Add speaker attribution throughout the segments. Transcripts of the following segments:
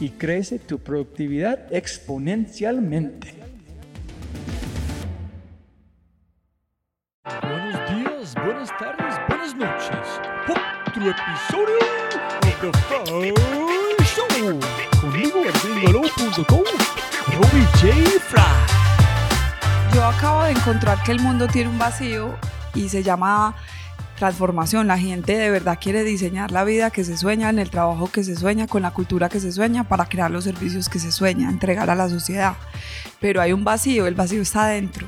Speaker 1: y crece tu productividad exponencialmente.
Speaker 2: Buenos días, buenas tardes, buenas noches. Otro episodio de The Fry Show. Conmigo, gringolo.com, Robbie J. Fry
Speaker 3: yo acabo de encontrar que el mundo tiene un vacío y se llama transformación. La gente de verdad quiere diseñar la vida que se sueña, en el trabajo que se sueña, con la cultura que se sueña, para crear los servicios que se sueña, entregar a la sociedad. Pero hay un vacío, el vacío está adentro.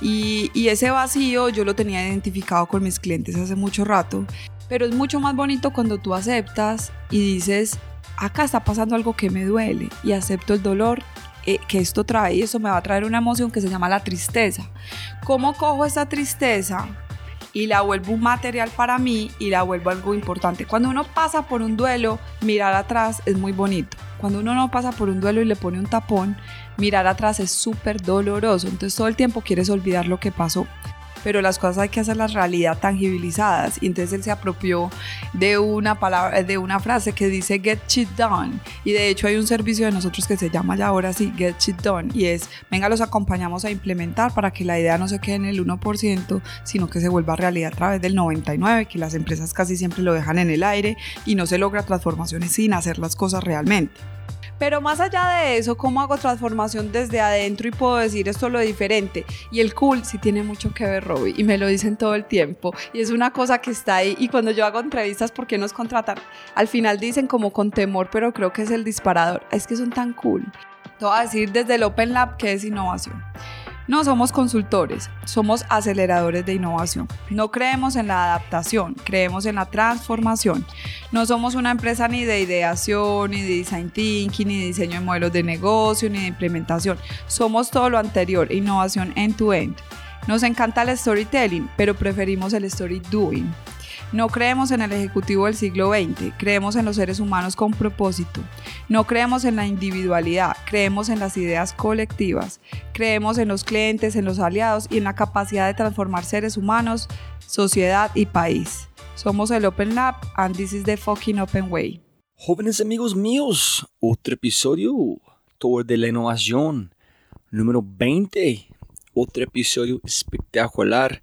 Speaker 3: Y, y ese vacío yo lo tenía identificado con mis clientes hace mucho rato. Pero es mucho más bonito cuando tú aceptas y dices, acá está pasando algo que me duele y acepto el dolor eh, que esto trae y eso me va a traer una emoción que se llama la tristeza. ¿Cómo cojo esa tristeza? Y la vuelvo un material para mí y la vuelvo algo importante. Cuando uno pasa por un duelo, mirar atrás es muy bonito. Cuando uno no pasa por un duelo y le pone un tapón, mirar atrás es súper doloroso. Entonces todo el tiempo quieres olvidar lo que pasó pero las cosas hay que hacerlas realidad tangibilizadas. Y entonces él se apropió de una palabra, de una frase que dice get shit done. Y de hecho hay un servicio de nosotros que se llama ya ahora sí get shit done. Y es, venga, los acompañamos a implementar para que la idea no se quede en el 1%, sino que se vuelva realidad a través del 99%, que las empresas casi siempre lo dejan en el aire y no se logra transformaciones sin hacer las cosas realmente. Pero más allá de eso, ¿cómo hago transformación desde adentro y puedo decir esto lo diferente? Y el cool sí tiene mucho que ver, Robbie, y me lo dicen todo el tiempo. Y es una cosa que está ahí. Y cuando yo hago entrevistas, ¿por qué nos contratan? Al final dicen como con temor, pero creo que es el disparador. Es que son tan cool. Te voy a decir desde el Open Lab que es innovación. No somos consultores, somos aceleradores de innovación. No creemos en la adaptación, creemos en la transformación. No somos una empresa ni de ideación, ni de design thinking, ni de diseño de modelos de negocio, ni de implementación. Somos todo lo anterior, innovación end-to-end. Nos encanta el storytelling, pero preferimos el story doing. No creemos en el ejecutivo del siglo XX, creemos en los seres humanos con propósito. No creemos en la individualidad, creemos en las ideas colectivas. Creemos en los clientes, en los aliados y en la capacidad de transformar seres humanos, sociedad y país. Somos el Open Lab and this is the fucking open way.
Speaker 4: Jóvenes amigos míos, otro episodio, Tour de la Innovación, número 20. Otro episodio espectacular.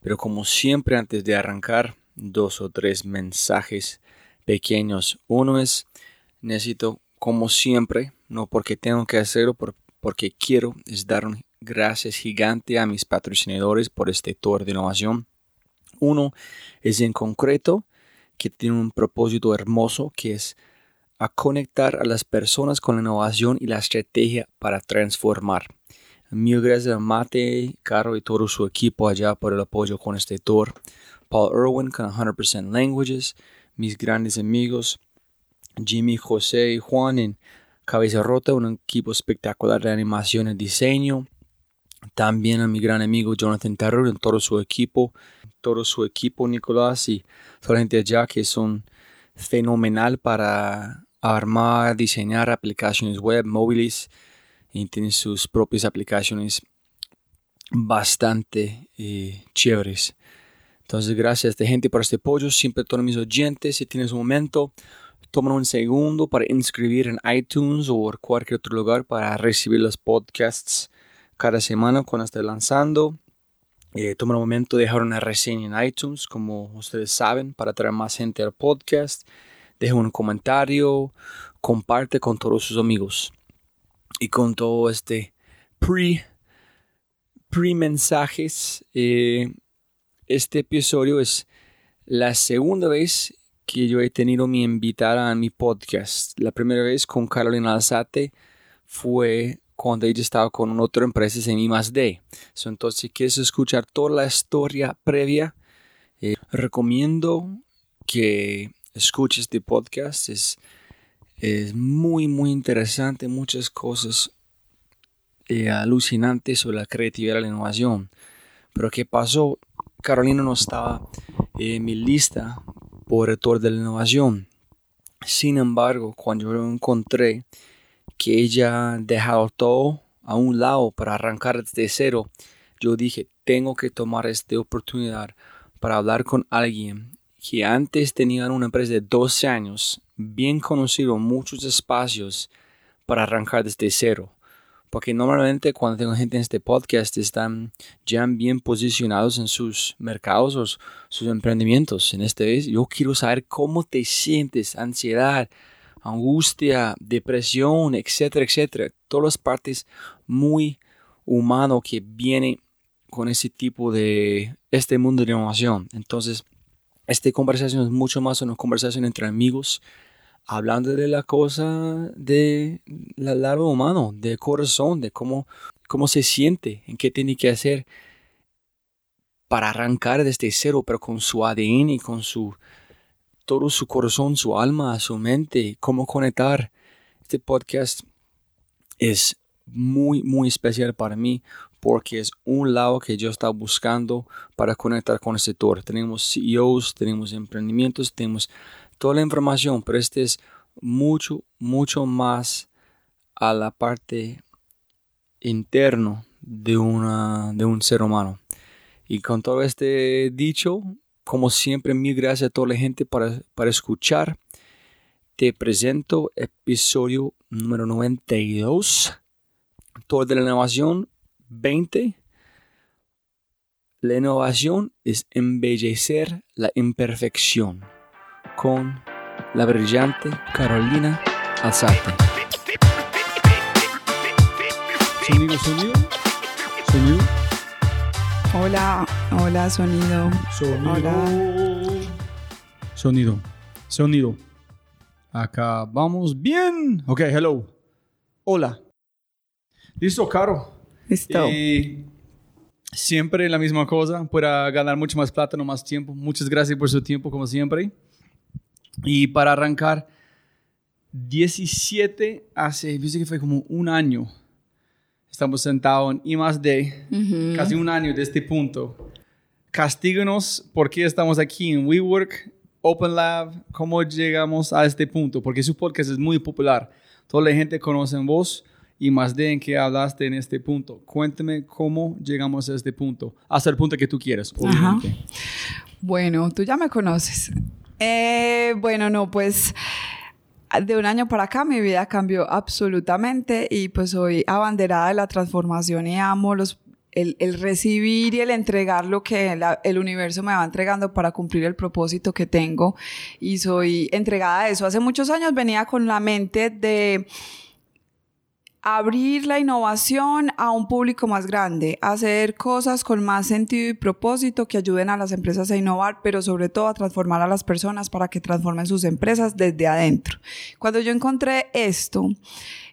Speaker 4: Pero como siempre antes de arrancar, dos o tres mensajes pequeños. Uno es, necesito, como siempre, no porque tengo que hacerlo, porque quiero, es dar un gracias gigante a mis patrocinadores por este tour de innovación. Uno es en concreto que tiene un propósito hermoso que es a conectar a las personas con la innovación y la estrategia para transformar. Mil gracias a Mate, Caro y todo su equipo allá por el apoyo con este tour
Speaker 1: Paul Irwin con 100% Languages, mis grandes amigos Jimmy, José y Juan en Cabeza Rota, un equipo espectacular de animación y diseño. También a mi gran amigo Jonathan Terror en todo su equipo, todo su equipo Nicolás y toda la gente allá que son fenomenal para armar, diseñar aplicaciones web, móviles y tienen sus propias aplicaciones bastante eh, chéveres. Entonces, gracias esta gente por este apoyo. Siempre todos mis oyentes, si tienes un momento, toma un segundo para inscribir en iTunes o cualquier otro lugar para recibir los podcasts cada semana cuando esté lanzando. Eh, un momento de dejar una reseña en iTunes, como ustedes saben, para traer más gente al podcast. Deja un comentario, comparte con todos sus amigos. Y con todo este pre, pre mensajes, eh, este episodio es la segunda vez que yo he tenido mi invitada a mi podcast. La primera vez con Carolina Alzate fue cuando ella estaba con otra empresa en I+D. entonces, si quieres escuchar toda la historia previa, eh, recomiendo que escuches este podcast. Es, es muy, muy interesante. Muchas cosas eh, alucinantes sobre la creatividad y la innovación. Pero ¿qué pasó? Carolina no estaba en mi lista por rector de la innovación. Sin embargo, cuando yo encontré que ella dejado todo a un lado para arrancar desde cero, yo dije, tengo que tomar esta oportunidad para hablar con alguien que antes tenía una empresa de 12 años, bien conocido muchos espacios, para arrancar desde cero. Porque normalmente cuando tengo gente en este podcast están ya bien posicionados en sus mercados o sus emprendimientos. En este vez yo quiero saber cómo te sientes, ansiedad, angustia, depresión, etcétera, etcétera. Todas las partes muy humano que viene con ese tipo de este mundo de innovación. Entonces, esta conversación es mucho más una conversación entre amigos, hablando de la cosa de la lado humano, de corazón, de cómo, cómo se siente, en qué tiene que hacer para arrancar desde cero, pero con su ADN y con su todo su corazón, su alma, su mente, cómo conectar. Este podcast es muy, muy especial para mí porque es un lado que yo estaba buscando para conectar con el sector. Tenemos CEOs, tenemos emprendimientos, tenemos toda la información, pero este es mucho, mucho más a la parte interno de, una, de un ser humano. Y con todo este dicho, como siempre, mil gracias a toda la gente para, para escuchar. Te presento episodio número 92. Todo de la innovación 20. La innovación es embellecer la imperfección con la brillante Carolina Alzate.
Speaker 5: Sonido, sonido. Sonido.
Speaker 3: Hola, hola, sonido.
Speaker 5: Sonido.
Speaker 3: Hola.
Speaker 5: Sonido. Sonido. Acá vamos bien. Ok, hello. Hola. Listo, Caro.
Speaker 3: Listo.
Speaker 5: Y siempre la misma cosa, para ganar mucho más plata, no más tiempo. Muchas gracias por su tiempo, como siempre. Y para arrancar, 17 hace, dice que fue como un año. Estamos sentados en I más D, casi un año de este punto. Castíganos por qué estamos aquí en WeWork, Open Lab, cómo llegamos a este punto, porque su podcast es muy popular. Toda la gente conoce en vos y más de en qué hablaste en este punto. Cuéntame cómo llegamos a este punto, hasta el punto que tú quieras,
Speaker 3: Ajá.
Speaker 5: obviamente.
Speaker 3: Bueno, tú ya me conoces. Eh, bueno, no, pues de un año para acá mi vida cambió absolutamente y pues soy abanderada de la transformación y amo los, el, el recibir y el entregar lo que el universo me va entregando para cumplir el propósito que tengo y soy entregada a eso. Hace muchos años venía con la mente de abrir la innovación a un público más grande, hacer cosas con más sentido y propósito que ayuden a las empresas a innovar, pero sobre todo a transformar a las personas para que transformen sus empresas desde adentro. Cuando yo encontré esto,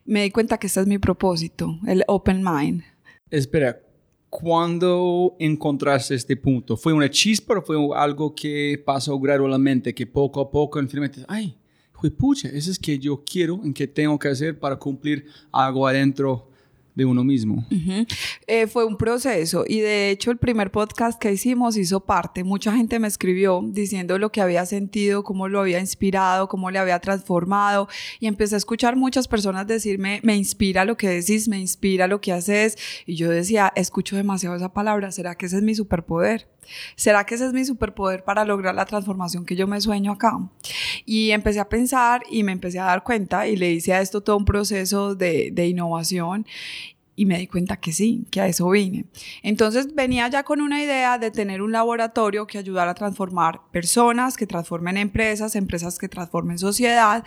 Speaker 3: me di cuenta que este es mi propósito, el Open Mind.
Speaker 5: Espera,
Speaker 1: ¿Cuándo encontraste este punto? ¿Fue una chispa o fue algo que pasó gradualmente, que poco a poco finalmente, ay, pucha, eso es que yo quiero, en que tengo que hacer para cumplir algo adentro de uno mismo.
Speaker 3: Eh, fue un proceso y de hecho el primer podcast que hicimos hizo parte. Mucha gente me escribió diciendo lo que había sentido, cómo lo había inspirado, cómo le había transformado y empecé a escuchar muchas personas decirme, me inspira lo que decís, me inspira lo que haces y yo decía, escucho demasiado esa palabra, ¿será que ese es mi superpoder? ¿Será que ese es mi superpoder para lograr la transformación que yo me sueño acá? Y empecé a pensar y me empecé a dar cuenta y le hice a esto todo un proceso de, de innovación y me di cuenta que sí, que a eso vine. Entonces venía ya con una idea de tener un laboratorio que ayudara a transformar personas, que transformen empresas, empresas que transformen sociedad.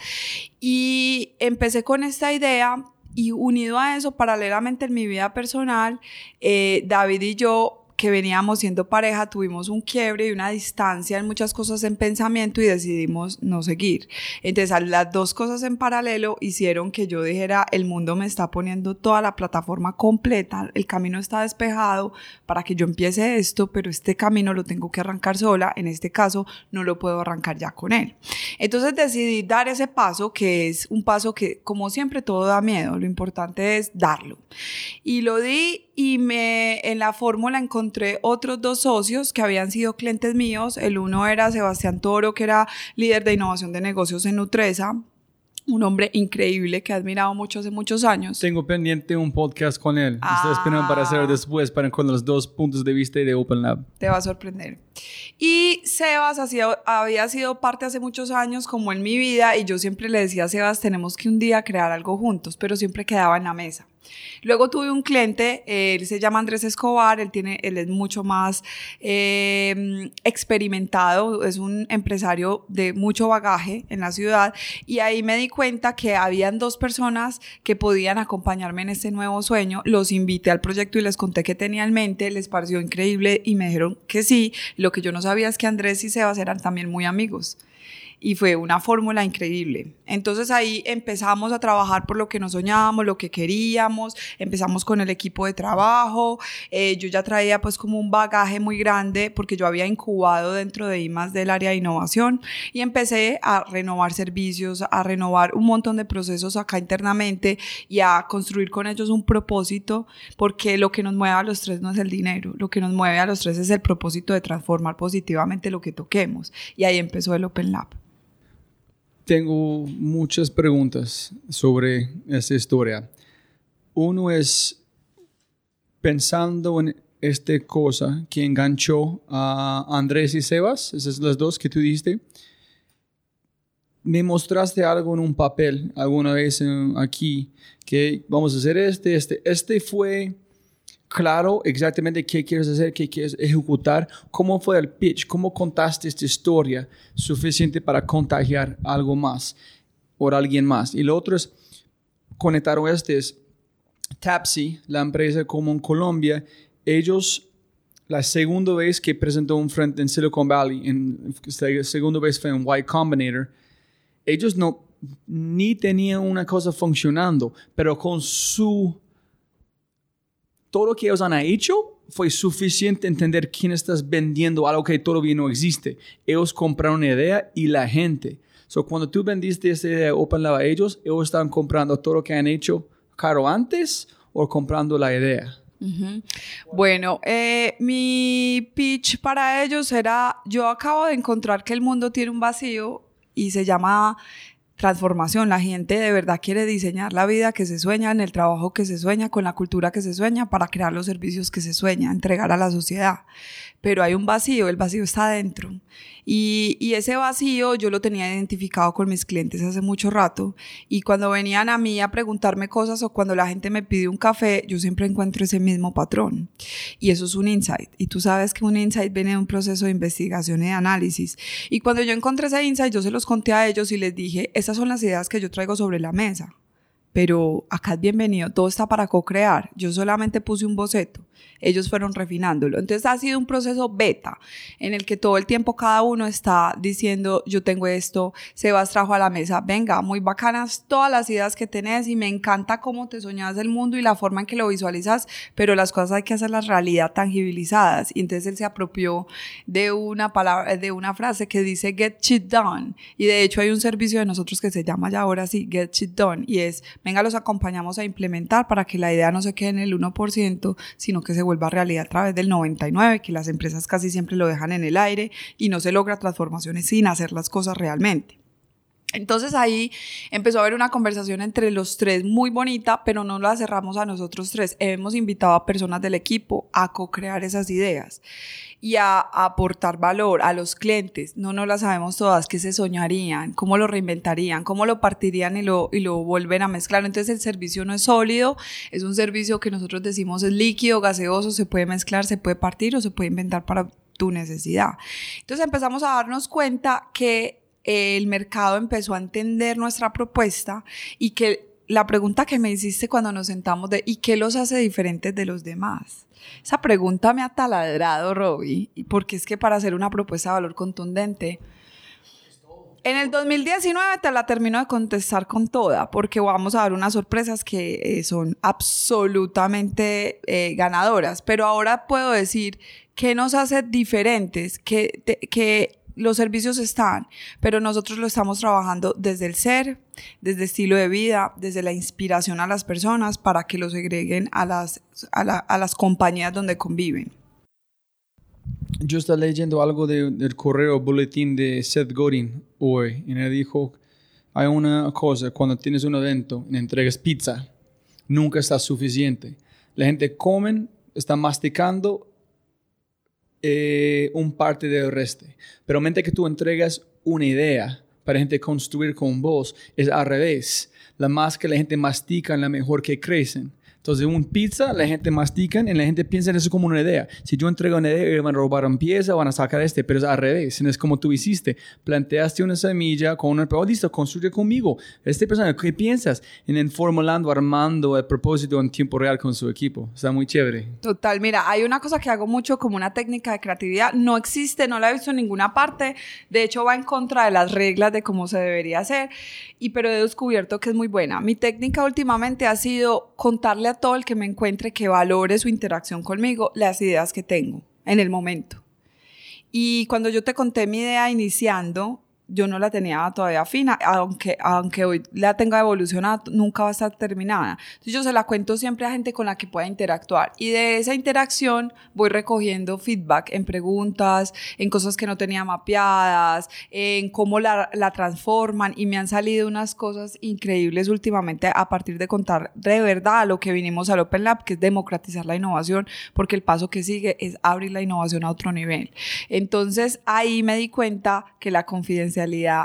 Speaker 3: Y empecé con esta idea y unido a eso, paralelamente en mi vida personal, eh, David y yo que veníamos siendo pareja, tuvimos un quiebre y una distancia en muchas cosas en pensamiento y decidimos no seguir. Entonces, las dos cosas en paralelo hicieron que yo dijera, el mundo me está poniendo toda la plataforma completa, el camino está despejado para que yo empiece esto, pero este camino lo tengo que arrancar sola, en este caso no lo puedo arrancar ya con él. Entonces decidí dar ese paso, que es un paso que, como siempre, todo da miedo, lo importante es darlo. Y lo di y me, en la fórmula encontré otros dos socios que habían sido clientes míos. El uno era Sebastián Toro, que era líder de innovación de negocios en Nutresa un hombre increíble que he admirado mucho hace muchos años.
Speaker 1: Tengo pendiente un podcast con él. Estoy esperando para hacer ah. después, para con los dos puntos de vista de Open Lab.
Speaker 3: Te va a sorprender. Y Sebas había sido parte hace muchos años como en mi vida y yo siempre le decía a Sebas, tenemos que un día crear algo juntos, pero siempre quedaba en la mesa. Luego tuve un cliente, él se llama Andrés Escobar, él, tiene, él es mucho más eh, experimentado, es un empresario de mucho bagaje en la ciudad y ahí me di cuenta que habían dos personas que podían acompañarme en este nuevo sueño, los invité al proyecto y les conté que tenía en mente, les pareció increíble y me dijeron que sí, lo que yo no sabía es que Andrés y Sebas eran también muy amigos y fue una fórmula increíble. Entonces ahí empezamos a trabajar por lo que nos soñábamos, lo que queríamos, empezamos con el equipo de trabajo, eh, yo ya traía pues como un bagaje muy grande porque yo había incubado dentro de IMAS del área de innovación y empecé a renovar servicios, a renovar un montón de procesos acá internamente y a construir con ellos un propósito porque lo que nos mueve a los tres no es el dinero, lo que nos mueve a los tres es el propósito de transformar positivamente lo que toquemos. Y ahí empezó el Open Lab
Speaker 1: tengo muchas preguntas sobre esa historia. Uno es pensando en esta cosa que enganchó a Andrés y Sebas, esas son las dos que tú diste. Me mostraste algo en un papel alguna vez aquí que vamos a hacer este, este. Este fue claro exactamente qué quieres hacer, qué quieres ejecutar, cómo fue el pitch, cómo contaste esta historia suficiente para contagiar algo más o alguien más. Y lo otro es conectar este es Tapsi, la empresa como en Colombia, ellos la segunda vez que presentó un frente en Silicon Valley, en, la segunda vez fue en Y Combinator, ellos no ni tenían una cosa funcionando, pero con su todo lo que ellos han hecho fue suficiente entender quién estás vendiendo algo que todavía no existe. Ellos compraron una idea y la gente. So, cuando tú vendiste esa idea Open Lab a ellos, ellos están comprando todo lo que han hecho caro antes o comprando la idea.
Speaker 3: Bueno, eh, mi pitch para ellos era, yo acabo de encontrar que el mundo tiene un vacío y se llama transformación. La gente de verdad quiere diseñar la vida que se sueña, en el trabajo que se sueña, con la cultura que se sueña, para crear los servicios que se sueña, entregar a la sociedad pero hay un vacío, el vacío está adentro. Y, y, ese vacío yo lo tenía identificado con mis clientes hace mucho rato. Y cuando venían a mí a preguntarme cosas o cuando la gente me pide un café, yo siempre encuentro ese mismo patrón. Y eso es un insight. Y tú sabes que un insight viene de un proceso de investigación y de análisis. Y cuando yo encontré ese insight, yo se los conté a ellos y les dije, esas son las ideas que yo traigo sobre la mesa pero acá es bienvenido, todo está para co-crear. Yo solamente puse un boceto, ellos fueron refinándolo. Entonces ha sido un proceso beta en el que todo el tiempo cada uno está diciendo, yo tengo esto, Sebas trajo a la mesa, venga, muy bacanas todas las ideas que tenés y me encanta cómo te soñas el mundo y la forma en que lo visualizas, pero las cosas hay que hacerlas realidad tangibilizadas. Y entonces él se apropió de una palabra, de una frase que dice get shit done. Y de hecho hay un servicio de nosotros que se llama ya ahora sí, get shit done, y es venga, los acompañamos a implementar para que la idea no se quede en el 1%, sino que se vuelva realidad a través del 99%, que las empresas casi siempre lo dejan en el aire y no se logra transformaciones sin hacer las cosas realmente. Entonces ahí empezó a haber una conversación entre los tres muy bonita, pero no la cerramos a nosotros tres. Hemos invitado a personas del equipo a co-crear esas ideas y a, aportar valor a los clientes. No nos las sabemos todas, qué se soñarían, cómo lo reinventarían, cómo lo partirían y lo, y lo vuelven a mezclar. Entonces el servicio no es sólido, es un servicio que nosotros decimos es líquido, gaseoso, se puede mezclar, se puede partir o se puede inventar para tu necesidad. Entonces empezamos a darnos cuenta que el mercado empezó a entender nuestra propuesta y que la pregunta que me hiciste cuando nos sentamos de ¿y qué los hace diferentes de los demás? Esa pregunta me ha taladrado, Robbie, porque es que para hacer una propuesta de valor contundente, en el 2019 te la termino de contestar con toda, porque vamos a dar unas sorpresas que eh, son absolutamente eh, ganadoras, pero ahora puedo decir qué nos hace diferentes, que, que los servicios están, pero nosotros lo estamos trabajando desde el ser, desde estilo de vida, desde la inspiración a las personas para que los segreguen a las, a, las compañías donde conviven.
Speaker 1: Yo estaba leyendo algo del correo boletín de Seth Godin hoy y él dijo, hay una cosa, cuando tienes un evento y entregas pizza, nunca está suficiente. La gente come, está masticando eh, un parte del resto. Pero mente que tú entregas una idea para gente construir con vos, es al revés. La más que la gente mastica, la mejor que crecen. Entonces, un pizza, la gente mastica y la gente piensa en eso como una idea. Si yo entrego una idea, van a robar un pieza, van a sacar este, pero es al revés. No es como tú hiciste. Planteaste una semilla con una oh, listo, construye conmigo. Este persona, ¿qué piensas? En formulando, armando el propósito en tiempo real con su equipo. Está muy chévere.
Speaker 3: Total, mira, hay una cosa que hago mucho como una técnica de creatividad. No existe, no la he visto en ninguna parte. De hecho, va en contra de las reglas de cómo se debería hacer. Y pero he descubierto que es muy buena. Mi técnica últimamente ha sido contarle todo el que me encuentre que valore su interacción conmigo las ideas que tengo en el momento. Y cuando yo te conté mi idea iniciando, yo no la tenía todavía fina, aunque, aunque hoy la tenga evolucionada, nunca va a estar terminada. Entonces yo se la cuento siempre a gente con la que pueda interactuar y de esa interacción voy recogiendo feedback en preguntas, en cosas que no tenía mapeadas, en cómo la, la transforman y me han salido unas cosas increíbles últimamente a partir de contar de verdad lo que vinimos al Open Lab, que es democratizar la innovación, porque el paso que sigue es abrir la innovación a otro nivel. Entonces ahí me di cuenta que la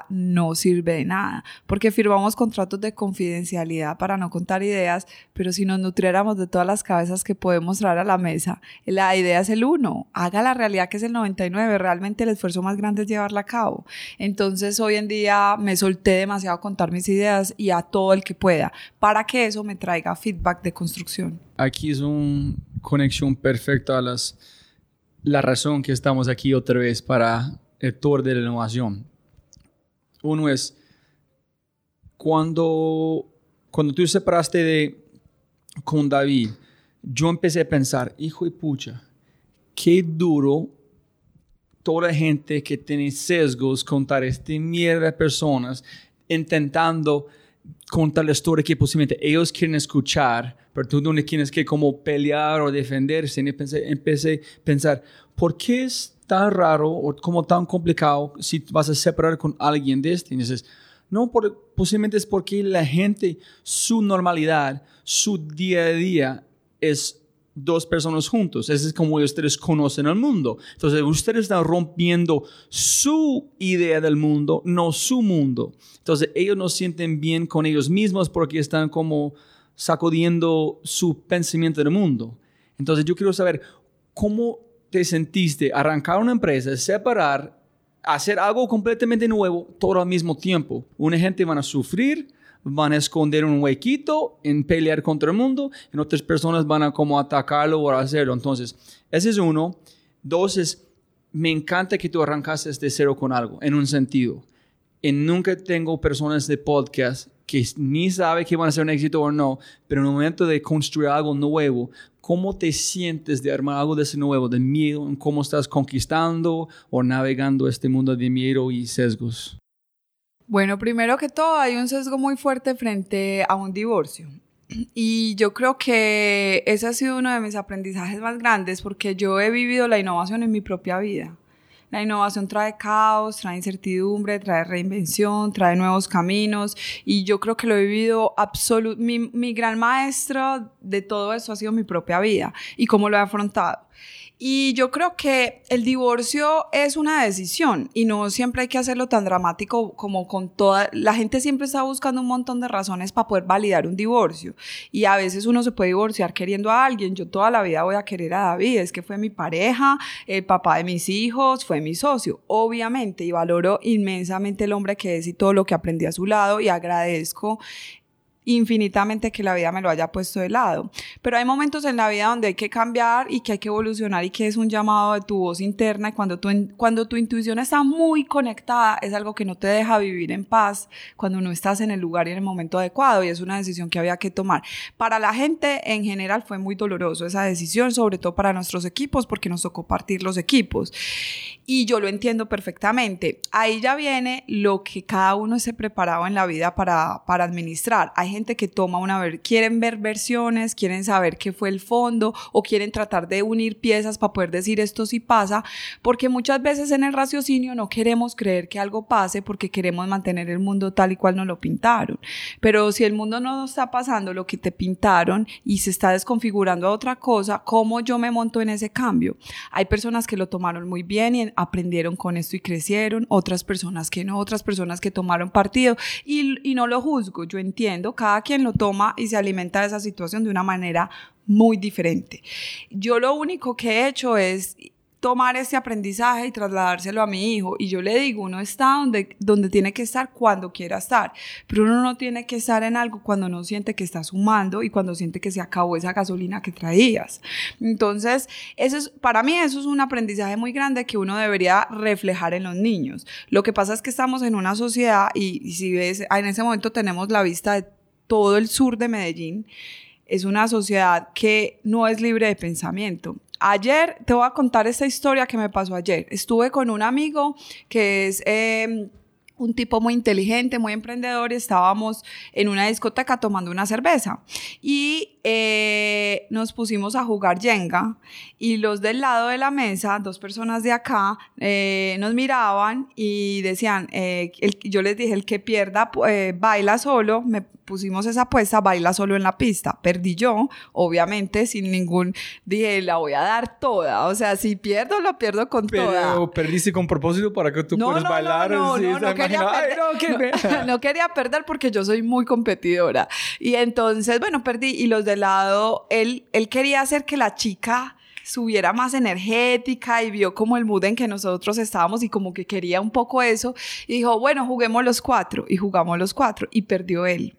Speaker 3: no sirve de nada, porque firmamos contratos de confidencialidad para no contar ideas, pero si nos nutriéramos de todas las cabezas que podemos traer a la mesa, la idea es el uno, haga la realidad que es el 99, realmente el esfuerzo más grande es llevarla a cabo. Entonces hoy en día me solté demasiado a contar mis ideas y a todo el que pueda, para que eso me traiga feedback de construcción.
Speaker 1: Aquí es una conexión perfecta a las, la razón que estamos aquí otra vez para el tour de la innovación. Uno es cuando, cuando tú separaste de, con David, yo empecé a pensar, hijo de pucha, qué duro toda la gente que tiene sesgos contar este mierda de personas intentando contar la historia que posiblemente ellos quieren escuchar, pero tú no tienes que como pelear o defenderse. Y empecé, empecé a pensar, ¿por qué es tan raro o como tan complicado si vas a separar con alguien de este. Y dices, no, por, posiblemente es porque la gente, su normalidad, su día a día es dos personas juntos. Ese es como ustedes conocen el mundo. Entonces, ustedes están rompiendo su idea del mundo, no su mundo. Entonces, ellos no sienten bien con ellos mismos porque están como sacudiendo su pensamiento del mundo. Entonces, yo quiero saber cómo te sentiste arrancar una empresa, separar, hacer algo completamente nuevo todo al mismo tiempo? Una gente van a sufrir,
Speaker 4: van a esconder un huequito en pelear contra el mundo, y otras personas van a como atacarlo o hacerlo. Entonces, ese es uno. Dos es, me encanta que tú arrancaste de cero con algo, en un sentido. Y nunca tengo personas de podcast que ni sabe que van a ser un éxito o no, pero en el momento de construir algo nuevo, ¿cómo te sientes de armar algo de ese nuevo, de miedo, en cómo estás conquistando o navegando este mundo de miedo y sesgos?
Speaker 3: Bueno, primero que todo, hay un sesgo muy fuerte frente a un divorcio. Y yo creo que ese ha sido uno de mis aprendizajes más grandes porque yo he vivido la innovación en mi propia vida. La innovación trae caos, trae incertidumbre, trae reinvención, trae nuevos caminos y yo creo que lo he vivido absolutamente. Mi, mi gran maestro de todo eso ha sido mi propia vida y cómo lo he afrontado. Y yo creo que el divorcio es una decisión y no siempre hay que hacerlo tan dramático como con toda... La gente siempre está buscando un montón de razones para poder validar un divorcio. Y a veces uno se puede divorciar queriendo a alguien. Yo toda la vida voy a querer a David. Es que fue mi pareja, el papá de mis hijos, fue mi socio. Obviamente, y valoro inmensamente el hombre que es y todo lo que aprendí a su lado y agradezco infinitamente que la vida me lo haya puesto de lado. Pero hay momentos en la vida donde hay que cambiar y que hay que evolucionar y que es un llamado de tu voz interna y cuando tu, cuando tu intuición está muy conectada es algo que no te deja vivir en paz cuando no estás en el lugar y en el momento adecuado y es una decisión que había que tomar. Para la gente en general fue muy doloroso esa decisión, sobre todo para nuestros equipos porque nos tocó partir los equipos. Y yo lo entiendo perfectamente. Ahí ya viene lo que cada uno se preparado en la vida para, para administrar. Hay gente que toma una, quieren ver versiones, quieren saber qué fue el fondo o quieren tratar de unir piezas para poder decir esto sí pasa, porque muchas veces en el raciocinio no queremos creer que algo pase porque queremos mantener el mundo tal y cual nos lo pintaron. Pero si el mundo no está pasando lo que te pintaron y se está desconfigurando a otra cosa, ¿cómo yo me monto en ese cambio? Hay personas que lo tomaron muy bien y aprendieron con esto y crecieron, otras personas que no, otras personas que tomaron partido y, y no lo juzgo, yo entiendo, cada quien lo toma y se alimenta de esa situación de una manera muy diferente. Yo lo único que he hecho es tomar ese aprendizaje y trasladárselo a mi hijo. Y yo le digo, uno está donde, donde tiene que estar cuando quiera estar, pero uno no tiene que estar en algo cuando no siente que está sumando y cuando siente que se acabó esa gasolina que traías. Entonces, eso es, para mí eso es un aprendizaje muy grande que uno debería reflejar en los niños. Lo que pasa es que estamos en una sociedad y, y si ves, en ese momento tenemos la vista de todo el sur de Medellín, es una sociedad que no es libre de pensamiento. Ayer te voy a contar esta historia que me pasó ayer. Estuve con un amigo que es... Eh, un tipo muy inteligente, muy emprendedor, y estábamos en una discoteca tomando una cerveza y eh, nos pusimos a jugar Jenga y los del lado de la mesa, dos personas de acá, eh, nos miraban y decían, eh, yo les dije, el que pierda baila solo, me pusimos esa apuesta, baila solo en la pista, perdí yo, obviamente, sin ningún, dije, la voy a dar toda, o sea, si pierdo, lo pierdo con toda.
Speaker 4: Pero perdiste con propósito para que tú
Speaker 3: no,
Speaker 4: puedas
Speaker 3: no,
Speaker 4: bailar.
Speaker 3: No, no, no, quería perder. no, quería perder porque yo soy muy competidora. Y entonces, bueno, perdí. Y los de lado, él, él quería hacer que la chica subiera más energética y vio como el mood en que nosotros estábamos y como que quería un poco eso y dijo, bueno, juguemos los cuatro y jugamos los cuatro y perdió él.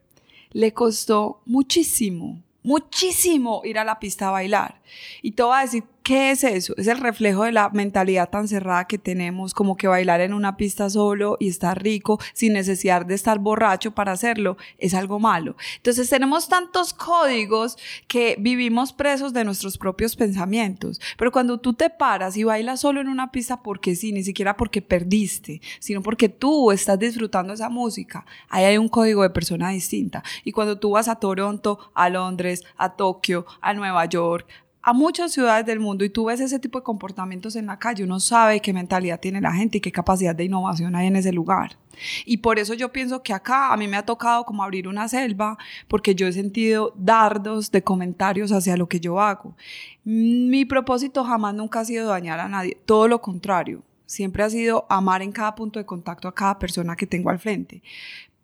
Speaker 3: Le costó muchísimo, muchísimo ir a la pista a bailar. Y te voy a decir ¿Qué es eso? Es el reflejo de la mentalidad tan cerrada que tenemos, como que bailar en una pista solo y estar rico sin necesidad de estar borracho para hacerlo es algo malo. Entonces tenemos tantos códigos que vivimos presos de nuestros propios pensamientos. Pero cuando tú te paras y bailas solo en una pista porque sí, ni siquiera porque perdiste, sino porque tú estás disfrutando esa música, ahí hay un código de persona distinta. Y cuando tú vas a Toronto, a Londres, a Tokio, a Nueva York, a muchas ciudades del mundo y tú ves ese tipo de comportamientos en la calle, uno sabe qué mentalidad tiene la gente y qué capacidad de innovación hay en ese lugar. Y por eso yo pienso que acá a mí me ha tocado como abrir una selva, porque yo he sentido dardos de comentarios hacia lo que yo hago. Mi propósito jamás nunca ha sido dañar a nadie, todo lo contrario. Siempre ha sido amar en cada punto de contacto a cada persona que tengo al frente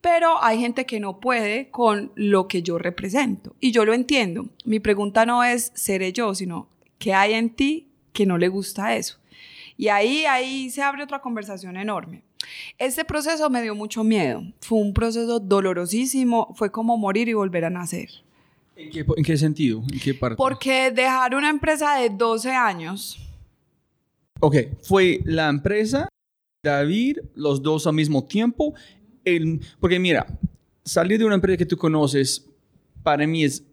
Speaker 3: pero hay gente que no puede con lo que yo represento. Y yo lo entiendo. Mi pregunta no es, ¿seré yo? Sino, ¿qué hay en ti que no le gusta eso? Y ahí, ahí se abre otra conversación enorme. Este proceso me dio mucho miedo. Fue un proceso dolorosísimo. Fue como morir y volver a nacer.
Speaker 1: ¿En qué, en qué sentido? ¿En qué parte?
Speaker 3: Porque dejar una empresa de 12 años.
Speaker 1: Ok, fue la empresa, David, los dos al mismo tiempo. Porque mira, salir de una empresa que tú conoces, para mí es,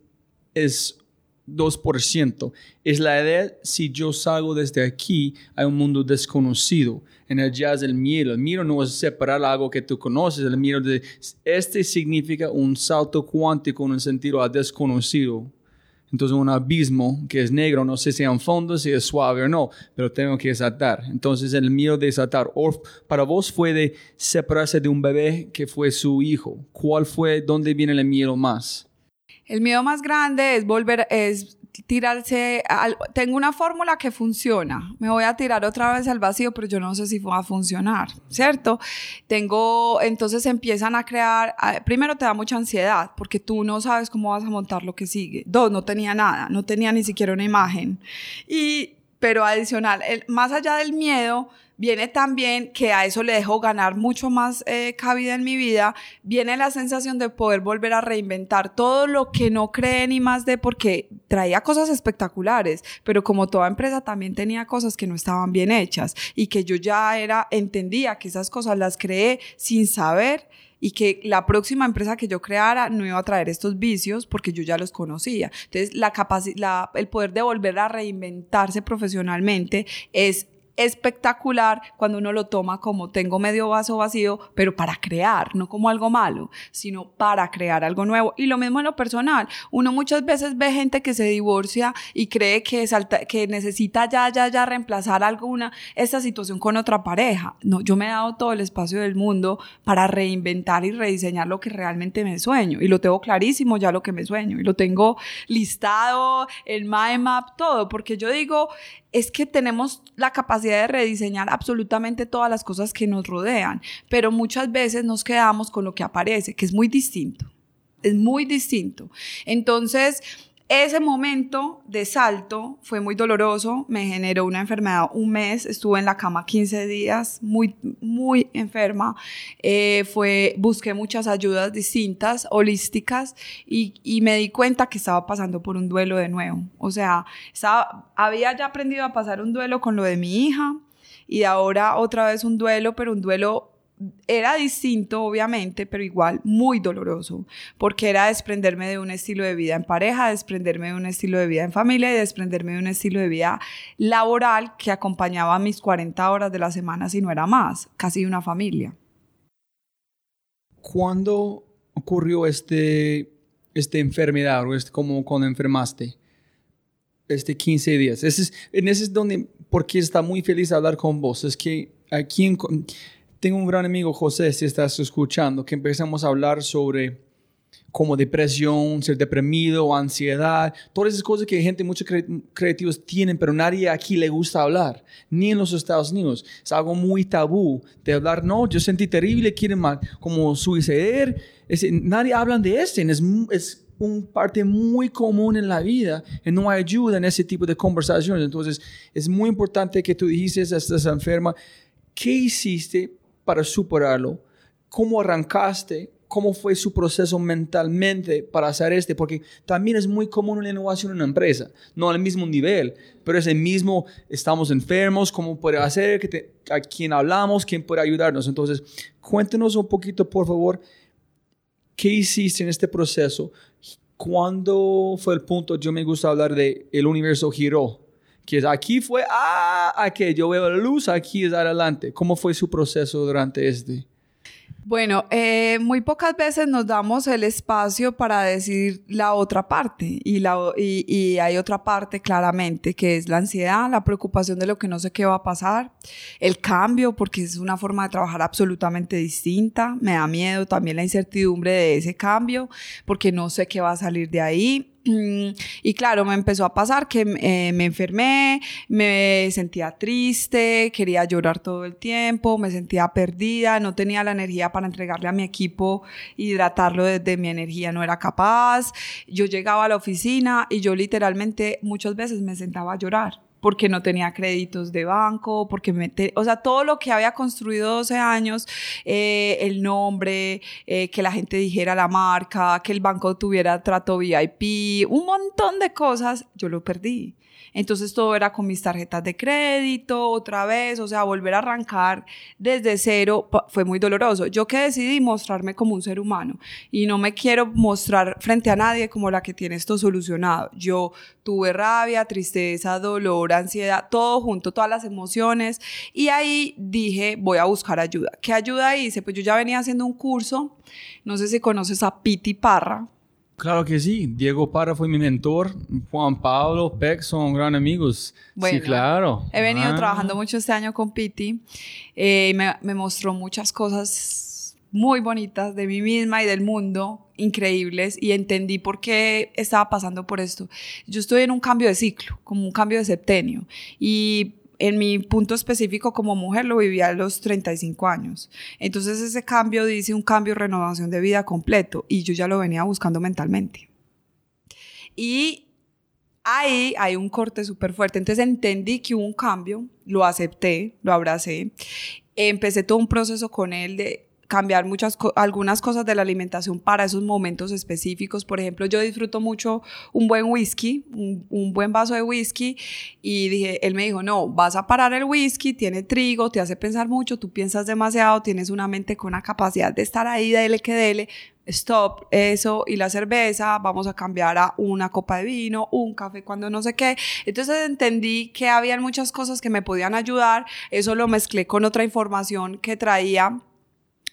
Speaker 1: es 2%. Es la idea, si yo salgo desde aquí, hay un mundo desconocido. En el jazz, el miedo. El miedo no es separar algo que tú conoces. El miedo de, este significa un salto cuántico en el sentido a desconocido. Entonces, un abismo que es negro, no sé si es fondo, si es suave o no, pero tengo que saltar. Entonces, el miedo de saltar. O para vos fue de separarse de un bebé que fue su hijo. ¿Cuál fue, dónde viene el miedo más?
Speaker 3: El miedo más grande es volver, es tirarse, tengo una fórmula que funciona, me voy a tirar otra vez al vacío, pero yo no sé si va a funcionar, ¿cierto? Tengo, entonces empiezan a crear, primero te da mucha ansiedad, porque tú no sabes cómo vas a montar lo que sigue. Dos, no tenía nada, no tenía ni siquiera una imagen. Y, pero adicional, el, más allá del miedo, viene también que a eso le dejo ganar mucho más eh, cabida en mi vida, viene la sensación de poder volver a reinventar todo lo que no cree ni más de porque traía cosas espectaculares, pero como toda empresa también tenía cosas que no estaban bien hechas y que yo ya era, entendía que esas cosas las creé sin saber y que la próxima empresa que yo creara no iba a traer estos vicios porque yo ya los conocía. Entonces, la capacidad, el poder de volver a reinventarse profesionalmente es espectacular cuando uno lo toma como tengo medio vaso vacío, pero para crear, no como algo malo, sino para crear algo nuevo. Y lo mismo en lo personal. Uno muchas veces ve gente que se divorcia y cree que, salta, que necesita ya, ya, ya reemplazar alguna, esta situación con otra pareja. No, yo me he dado todo el espacio del mundo para reinventar y rediseñar lo que realmente me sueño. Y lo tengo clarísimo ya lo que me sueño. Y lo tengo listado, el mind map, todo, porque yo digo, es que tenemos la capacidad de rediseñar absolutamente todas las cosas que nos rodean, pero muchas veces nos quedamos con lo que aparece, que es muy distinto. Es muy distinto. Entonces, ese momento de salto fue muy doloroso, me generó una enfermedad un mes, estuve en la cama 15 días, muy, muy enferma. Eh, fue, busqué muchas ayudas distintas, holísticas, y, y, me di cuenta que estaba pasando por un duelo de nuevo. O sea, estaba, había ya aprendido a pasar un duelo con lo de mi hija, y ahora otra vez un duelo, pero un duelo era distinto, obviamente, pero igual muy doloroso, porque era desprenderme de un estilo de vida en pareja, desprenderme de un estilo de vida en familia y desprenderme de un estilo de vida laboral que acompañaba mis 40 horas de la semana, si no era más, casi una familia.
Speaker 1: ¿Cuándo ocurrió este, esta enfermedad o este, como cuando enfermaste? Este 15 días. Ese es, en ese es donde, porque está muy feliz hablar con vos, es que aquí en tengo un gran amigo, José, si estás escuchando, que empezamos a hablar sobre como depresión, ser deprimido, ansiedad, todas esas cosas que gente, muchos creativos tienen, pero nadie aquí le gusta hablar, ni en los Estados Unidos. Es algo muy tabú de hablar, no, yo sentí terrible, quieren más, como suiceder. nadie habla de esto, es, es una parte muy común en la vida y no ayuda en ese tipo de conversaciones. Entonces, es muy importante que tú dijiste, estás enferma, ¿qué hiciste para superarlo? ¿Cómo arrancaste? ¿Cómo fue su proceso mentalmente para hacer este? Porque también es muy común la innovación en una empresa, no al mismo nivel, pero es el mismo, estamos enfermos, ¿cómo puede hacer? ¿A quién hablamos? ¿Quién puede ayudarnos? Entonces, cuéntenos un poquito, por favor, ¿qué hiciste en este proceso? ¿Cuándo fue el punto? Yo me gusta hablar de el universo giró que aquí fue, ah, aquí yo veo la luz, aquí es adelante. ¿Cómo fue su proceso durante este?
Speaker 3: Bueno, eh, muy pocas veces nos damos el espacio para decir la otra parte y, la, y, y, hay otra parte claramente que es la ansiedad, la preocupación de lo que no sé qué va a pasar, el cambio porque es una forma de trabajar absolutamente distinta, me da miedo también la incertidumbre de ese cambio porque no sé qué va a salir de ahí y claro, me empezó a pasar que eh, me enfermé, me sentía triste, quería llorar todo el tiempo, me sentía perdida, no tenía la energía para entregarle a mi equipo, hidratarlo desde mi energía, no era capaz. Yo llegaba a la oficina y yo literalmente muchas veces me sentaba a llorar porque no tenía créditos de banco, porque me, o sea, todo lo que había construido 12 años, eh, el nombre, eh, que la gente dijera la marca, que el banco tuviera trato VIP, un montón de cosas, yo lo perdí. Entonces todo era con mis tarjetas de crédito, otra vez, o sea, volver a arrancar desde cero fue muy doloroso. Yo que decidí mostrarme como un ser humano y no me quiero mostrar frente a nadie como la que tiene esto solucionado. Yo tuve rabia, tristeza, dolor, ansiedad, todo junto, todas las emociones y ahí dije, voy a buscar ayuda. ¿Qué ayuda hice? Pues yo ya venía haciendo un curso, no sé si conoces a Piti Parra,
Speaker 4: Claro que sí. Diego Parra fue mi mentor. Juan Pablo, Peck son gran amigos. sí, claro.
Speaker 3: He venido ah. trabajando mucho este año con Piti. Eh, me, me, mostró muchas cosas muy bonitas de mí misma y del mundo, increíbles, y entendí por qué estaba pasando por esto. Yo estoy en un cambio de ciclo, como un cambio de septenio. Y en mi punto específico como mujer lo vivía a los 35 años. Entonces ese cambio dice un cambio, renovación de vida completo y yo ya lo venía buscando mentalmente. Y ahí hay un corte súper fuerte. Entonces entendí que hubo un cambio, lo acepté, lo abracé. Empecé todo un proceso con él de cambiar muchas algunas cosas de la alimentación para esos momentos específicos. Por ejemplo, yo disfruto mucho un buen whisky, un, buen vaso de whisky y dije, él me dijo, no, vas a parar el whisky, tiene trigo, te hace pensar mucho, tú piensas demasiado, tienes una mente con una capacidad de estar ahí, dele que dele, stop eso y la cerveza, vamos a cambiar a una copa de vino, un café cuando no sé qué. Entonces entendí que habían muchas cosas que me podían ayudar, eso lo mezclé con otra información que traía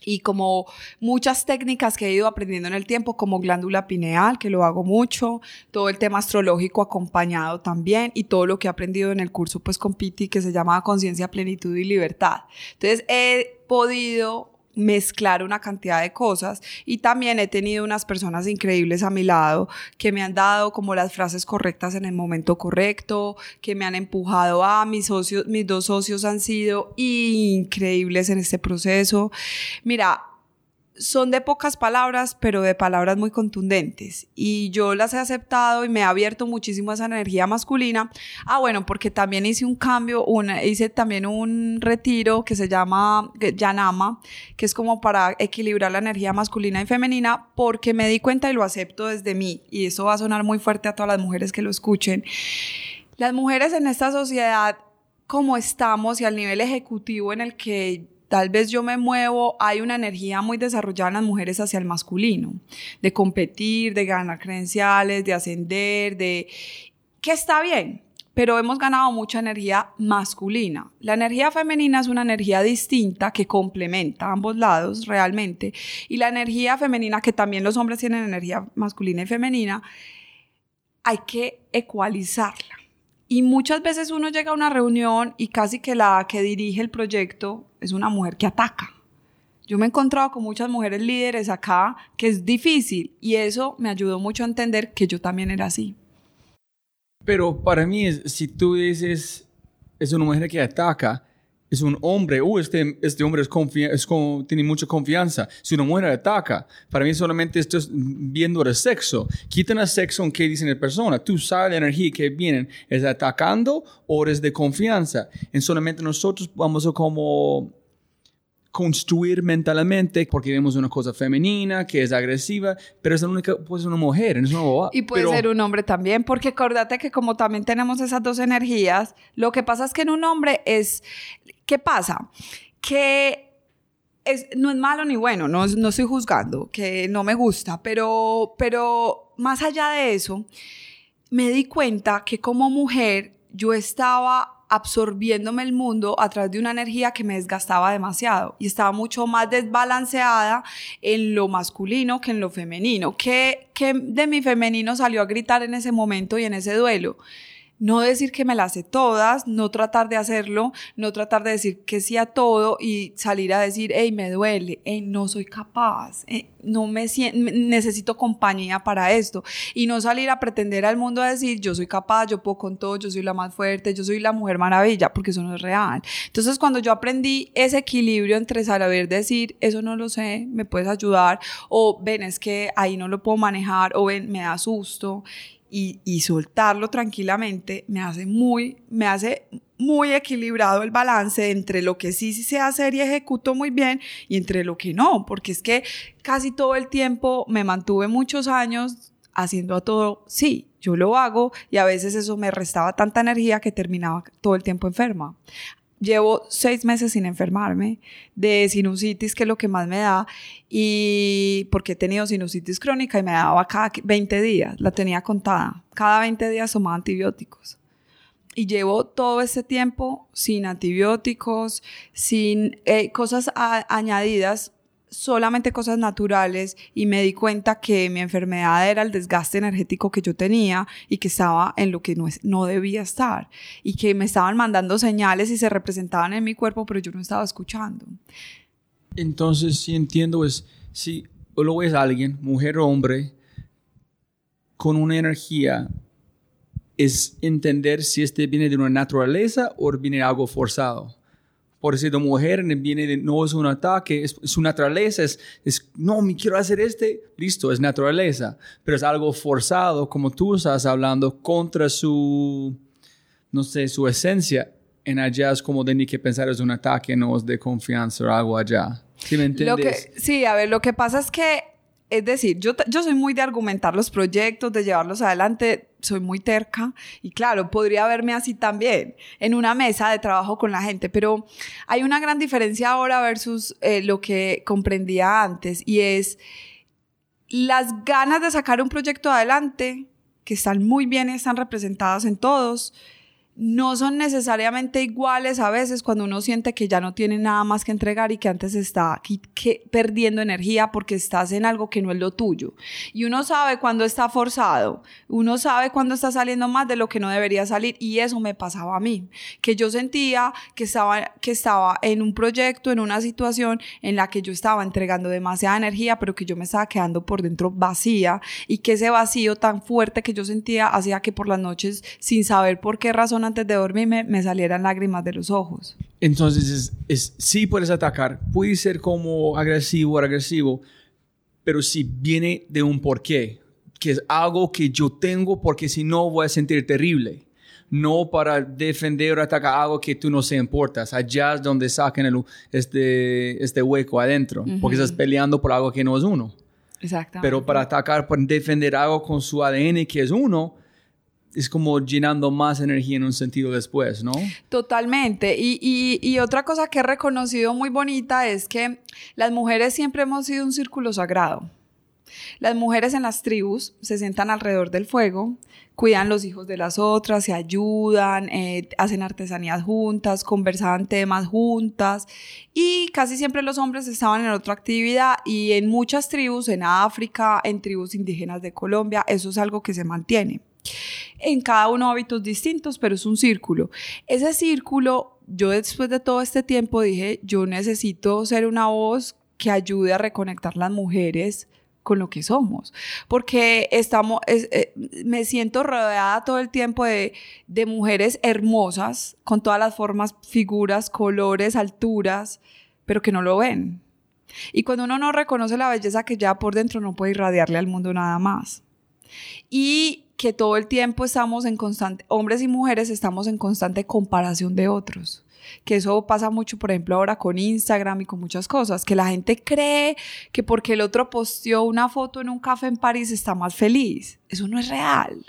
Speaker 3: y como muchas técnicas que he ido aprendiendo en el tiempo, como glándula pineal, que lo hago mucho, todo el tema astrológico acompañado también y todo lo que he aprendido en el curso pues con Piti que se llama Conciencia, Plenitud y Libertad. Entonces he podido mezclar una cantidad de cosas y también he tenido unas personas increíbles a mi lado que me han dado como las frases correctas en el momento correcto, que me han empujado a mis socios, mis dos socios han sido increíbles en este proceso. Mira, son de pocas palabras, pero de palabras muy contundentes. Y yo las he aceptado y me ha abierto muchísimo esa energía masculina. Ah, bueno, porque también hice un cambio, una, hice también un retiro que se llama Yanama, que es como para equilibrar la energía masculina y femenina, porque me di cuenta y lo acepto desde mí. Y eso va a sonar muy fuerte a todas las mujeres que lo escuchen. Las mujeres en esta sociedad, como estamos y al nivel ejecutivo en el que tal vez yo me muevo, hay una energía muy desarrollada en las mujeres hacia el masculino, de competir, de ganar credenciales, de ascender, de... que está bien, pero hemos ganado mucha energía masculina. La energía femenina es una energía distinta que complementa ambos lados realmente, y la energía femenina, que también los hombres tienen energía masculina y femenina, hay que ecualizarla. Y muchas veces uno llega a una reunión y casi que la que dirige el proyecto es una mujer que ataca. Yo me he encontrado con muchas mujeres líderes acá que es difícil y eso me ayudó mucho a entender que yo también era así.
Speaker 4: Pero para mí, si tú dices, es una mujer que ataca, es un hombre, uh, este, este hombre es es tiene mucha confianza. Si una mujer ataca, para mí solamente esto es viendo el sexo. Quitan el sexo en qué dicen la persona. Tú sabes la energía que viene, ¿es atacando o es de confianza? En solamente nosotros vamos a como construir mentalmente porque vemos una cosa femenina que es agresiva, pero es la única, pues una mujer, es una
Speaker 3: Y puede ser un hombre también, porque acordate que como también tenemos esas dos energías, lo que pasa es que en un hombre es, ¿qué pasa? Que es, no es malo ni bueno, no, no estoy juzgando, que no me gusta, pero, pero más allá de eso, me di cuenta que como mujer yo estaba absorbiéndome el mundo a través de una energía que me desgastaba demasiado y estaba mucho más desbalanceada en lo masculino que en lo femenino. ¿Qué, qué de mi femenino salió a gritar en ese momento y en ese duelo? No decir que me las sé todas, no tratar de hacerlo, no tratar de decir que sí a todo y salir a decir, hey, me duele, hey, no soy capaz, no me necesito compañía para esto. Y no salir a pretender al mundo a decir, yo soy capaz, yo puedo con todo, yo soy la más fuerte, yo soy la mujer maravilla, porque eso no es real. Entonces, cuando yo aprendí ese equilibrio entre saber decir, eso no lo sé, me puedes ayudar, o ven, es que ahí no lo puedo manejar, o ven, me da susto y, soltarlo tranquilamente me hace muy, me hace muy equilibrado el balance entre lo que sí, sí sé hacer y ejecuto muy bien y entre lo que no, porque es que casi todo el tiempo me mantuve muchos años haciendo a todo, sí, yo lo hago y a veces eso me restaba tanta energía que terminaba todo el tiempo enferma. Llevo seis meses sin enfermarme de sinusitis, que es lo que más me da, y porque he tenido sinusitis crónica y me daba cada 20 días, la tenía contada. Cada 20 días tomaba antibióticos. Y llevo todo ese tiempo sin antibióticos, sin eh, cosas añadidas solamente cosas naturales y me di cuenta que mi enfermedad era el desgaste energético que yo tenía y que estaba en lo que no, no debía estar y que me estaban mandando señales y se representaban en mi cuerpo, pero yo no estaba escuchando.
Speaker 1: Entonces, si entiendo, es si lo es alguien, mujer o hombre, con una energía, es entender si este viene de una naturaleza o viene de algo forzado por de mujer viene de, no es un ataque, es, su naturaleza, es, es, no, me quiero hacer este, listo, es naturaleza, pero es algo forzado, como tú estás hablando, contra su, no sé, su esencia. En allá es como de ni que pensar es un ataque, no es de confianza o algo allá. ¿Sí me entiendes?
Speaker 3: sí, a ver, lo que pasa es que es decir, yo, yo soy muy de argumentar los proyectos, de llevarlos adelante, soy muy terca y claro, podría verme así también en una mesa de trabajo con la gente, pero hay una gran diferencia ahora versus eh, lo que comprendía antes y es las ganas de sacar un proyecto adelante, que están muy bien están representadas en todos, no son necesariamente iguales a veces cuando uno siente que ya no tiene nada más que entregar y que antes está perdiendo energía porque estás en algo que no es lo tuyo. Y uno sabe cuando está forzado, uno sabe cuando está saliendo más de lo que no debería salir y eso me pasaba a mí, que yo sentía que estaba, que estaba en un proyecto, en una situación en la que yo estaba entregando demasiada energía, pero que yo me estaba quedando por dentro vacía y que ese vacío tan fuerte que yo sentía hacía que por las noches, sin saber por qué razón antes de dormirme me salieran lágrimas de los ojos.
Speaker 1: Entonces, es, sí puedes atacar, puede ser como agresivo o agresivo, pero si viene de un porqué, que es algo que yo tengo porque si no voy a sentir terrible. No para defender o atacar algo que tú no se importas. Allá es donde sacan el, este, este hueco adentro, porque estás peleando por algo que no es uno.
Speaker 3: Exactamente.
Speaker 1: Pero para atacar, para defender algo con su ADN que es uno, es como llenando más energía en un sentido después, ¿no?
Speaker 3: Totalmente. Y, otra cosa que he reconocido muy bonita es que las mujeres siempre hemos sido un círculo sagrado. Las mujeres en las tribus se sientan alrededor del fuego, cuidan los hijos de las otras, se ayudan, eh, hacen artesanías juntas, conversaban temas juntas y casi siempre los hombres estaban en otra actividad y en muchas tribus, en África, en tribus indígenas de Colombia, eso es algo que se mantiene en cada uno hábitos distintos, pero es un círculo. Ese círculo, yo después de todo este tiempo dije, yo necesito ser una voz que ayude a reconectar las mujeres con lo que somos, porque estamos, eh, me siento rodeada todo el tiempo de, de mujeres hermosas, con todas las formas, figuras, colores, alturas, pero que no lo ven. Y cuando uno no reconoce la belleza que ya por dentro no puede irradiarle al mundo nada más. Y que todo el tiempo estamos en constante, hombres y mujeres estamos en constante comparación de otros. Que eso pasa mucho, por ejemplo, ahora con Instagram y con muchas cosas, que la gente cree que porque el otro posteó una foto en un café en París está más feliz. Eso no es real.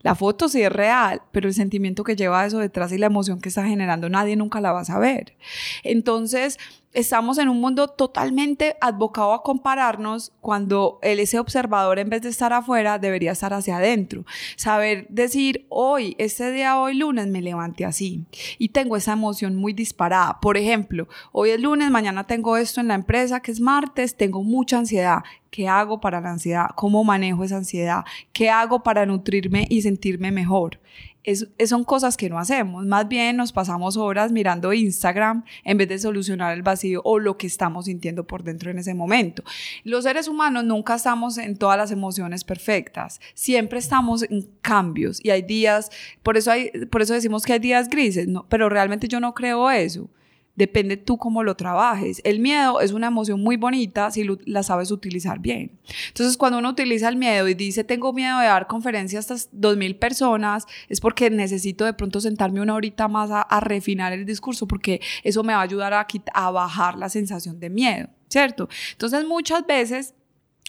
Speaker 3: La foto sí es real, pero el sentimiento que lleva eso detrás y la emoción que está generando nadie nunca la va a saber. Entonces, estamos en un mundo totalmente advocado a compararnos cuando el, ese observador en vez de estar afuera debería estar hacia adentro. Saber decir, hoy, este día, hoy lunes, me levanté así y tengo esa emoción muy disparada. Por ejemplo, hoy es lunes, mañana tengo esto en la empresa que es martes, tengo mucha ansiedad. ¿Qué hago para la ansiedad? ¿Cómo manejo esa ansiedad? ¿Qué hago para nutrirme y sentirme mejor? Es, son cosas que no hacemos. Más bien nos pasamos horas mirando Instagram en vez de solucionar el vacío o lo que estamos sintiendo por dentro en ese momento. Los seres humanos nunca estamos en todas las emociones perfectas. Siempre estamos en cambios y hay días, por eso, por eso decimos que hay días grises, no, pero realmente yo no creo eso. Depende tú cómo lo trabajes. El miedo es una emoción muy bonita si la sabes utilizar bien. Entonces, cuando uno utiliza el miedo y dice, tengo miedo de dar conferencias a estas 2.000 personas, es porque necesito de pronto sentarme una horita más a, refinar el discurso, porque eso me va a ayudar a, a bajar la sensación de miedo, ¿cierto? Entonces, muchas veces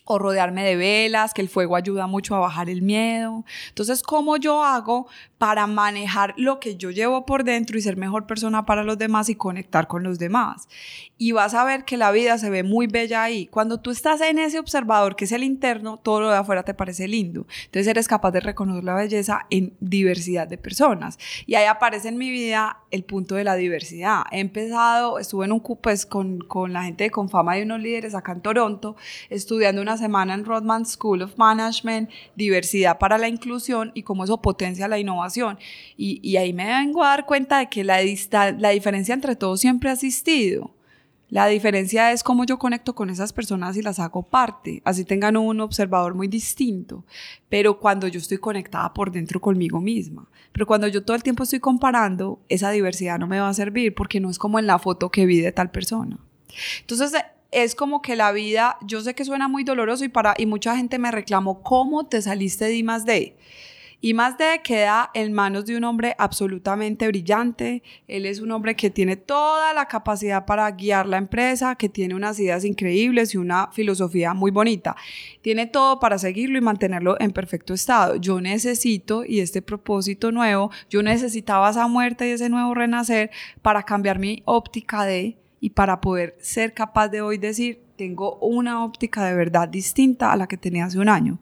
Speaker 3: o rodearme de velas, que el fuego ayuda mucho a bajar el miedo. Entonces, ¿cómo yo hago para manejar lo que yo llevo por dentro y ser mejor persona para los demás y conectar con los demás? Y vas a ver que la vida se ve muy bella ahí. Cuando tú estás en ese observador que es el interno, todo lo de afuera te parece lindo. Entonces eres capaz de reconocer la belleza en diversidad de personas. Y ahí aparece en mi vida el punto de la diversidad. He empezado, estuve en un pues con, con la gente de Confama y unos líderes acá en Toronto, estudiando una semana en Rodman School of Management, diversidad para la inclusión y cómo eso potencia la innovación. Y, ahí me vengo a dar cuenta de que la, la diferencia entre todos siempre ha existido. La diferencia es cómo yo conecto con esas personas y las hago parte, así tengan un observador muy distinto, pero cuando yo estoy conectada por dentro conmigo misma. Pero cuando yo todo el tiempo estoy comparando, esa diversidad no me va a servir porque no es como en la foto que vi de tal persona. Entonces, es como que la vida, yo sé que suena muy doloroso y para y mucha gente me reclamó cómo te saliste de I más queda en manos de un hombre absolutamente brillante. Él es un hombre que tiene toda la capacidad para guiar la empresa, que tiene unas ideas increíbles y una filosofía muy bonita. Tiene todo para seguirlo y mantenerlo en perfecto estado. Yo necesito, y este propósito nuevo, yo necesitaba esa muerte y ese nuevo renacer para cambiar mi óptica de y para poder ser capaz de hoy decir, tengo una óptica de verdad distinta a la que tenía hace un año.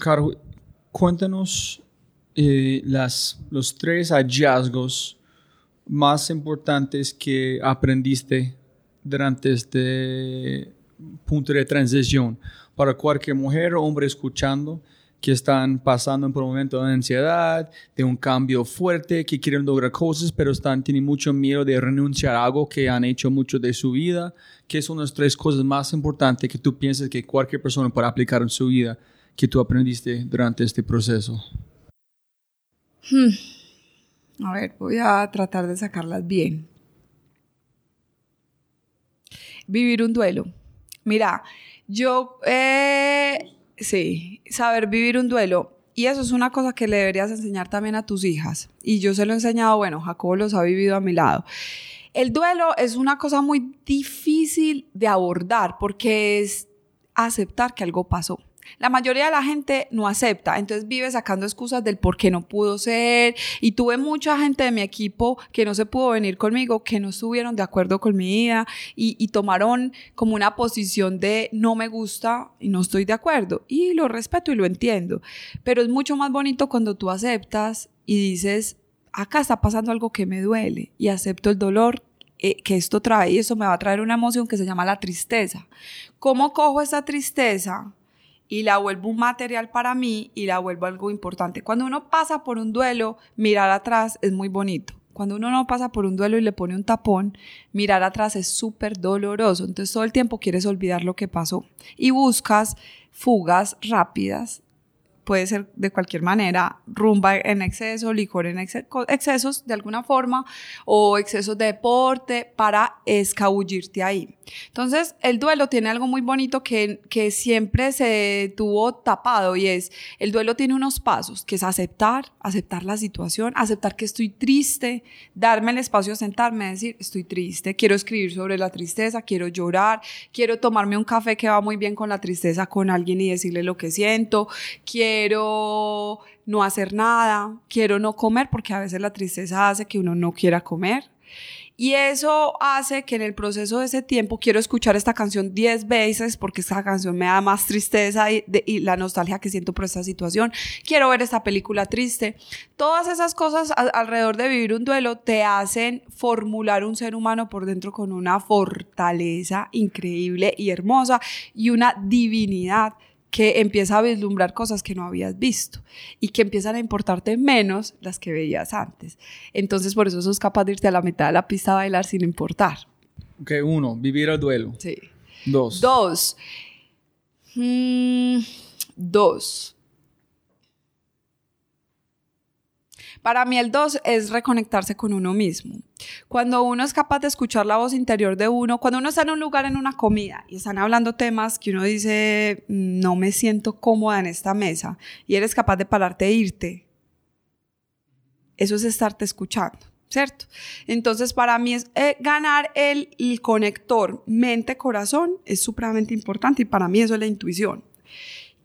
Speaker 1: Caro, cuéntanos eh, las, los tres hallazgos más importantes que aprendiste durante este punto de transición para cualquier mujer o hombre escuchando que están pasando por un momento de ansiedad, de un cambio fuerte, que quieren lograr cosas, pero están, tienen mucho miedo de renunciar a algo que han hecho mucho de su vida. ¿Qué son las tres cosas más importantes que tú piensas que cualquier persona puede aplicar en su vida que tú aprendiste durante este proceso?
Speaker 3: Hmm. A ver, voy a tratar de sacarlas bien. Vivir un duelo. Mira, yo... Eh, Sí, saber vivir un duelo. Y eso es una cosa que le deberías enseñar también a tus hijas. Y yo se lo he enseñado, bueno, Jacobo los ha vivido a mi lado. El duelo es una cosa muy difícil de abordar porque es aceptar que algo pasó. La mayoría de la gente no acepta, entonces vive sacando excusas del por qué no pudo ser. Y tuve mucha gente de mi equipo que no se pudo venir conmigo, que no estuvieron de acuerdo con mi y, y tomaron como una posición de no me gusta y no estoy de acuerdo. Y lo respeto y lo entiendo. Pero es mucho más bonito cuando tú aceptas y dices, acá está pasando algo que me duele y acepto el dolor eh, que esto trae y eso me va a traer una emoción que se llama la tristeza. ¿Cómo cojo esa tristeza? Y la vuelvo un material para mí y la vuelvo algo importante. Cuando uno pasa por un duelo, mirar atrás es muy bonito. Cuando uno no pasa por un duelo y le pone un tapón, mirar atrás es súper doloroso. Entonces todo el tiempo quieres olvidar lo que pasó y buscas fugas rápidas puede ser de cualquier manera, rumba en exceso, licor en excesos de alguna forma o excesos de deporte para escabullirte ahí. Entonces, el duelo tiene algo muy bonito que, que siempre se tuvo tapado y es, el duelo tiene unos pasos, que es aceptar, aceptar la situación, aceptar que estoy triste, darme el espacio sentarme, decir, estoy triste, quiero escribir sobre la tristeza, quiero llorar, quiero tomarme un café que va muy bien con la tristeza con alguien y decirle lo que siento, quiero quiero no hacer nada, quiero no comer, porque a veces la tristeza hace que uno no quiera comer. Y eso hace que en el proceso de ese tiempo quiero escuchar esta canción 10 veces porque esta canción me da más tristeza y, la nostalgia que siento por esta situación. Quiero ver esta película triste. Todas esas cosas alrededor de vivir un duelo te hacen formular un ser humano por dentro con una fortaleza increíble y hermosa y una divinidad que empieza a vislumbrar cosas que no habías visto y que empiezan a importarte menos las que veías antes. Entonces, por eso sos capaz de irte a la mitad de la pista a bailar sin importar.
Speaker 1: Ok, uno, vivir el duelo.
Speaker 3: Sí.
Speaker 1: Dos.
Speaker 3: Dos. Mm, dos. Para mí el dos es reconectarse con uno mismo. Cuando uno es capaz de escuchar la voz interior de uno, cuando uno está en un lugar en una comida y están hablando temas que uno dice, no me siento cómoda en esta mesa y eres capaz de pararte e irte, eso es estarte escuchando. ¿cierto? Entonces, para mí es eh, ganar el, el conector mente-corazón es supremamente importante y para mí eso es la intuición.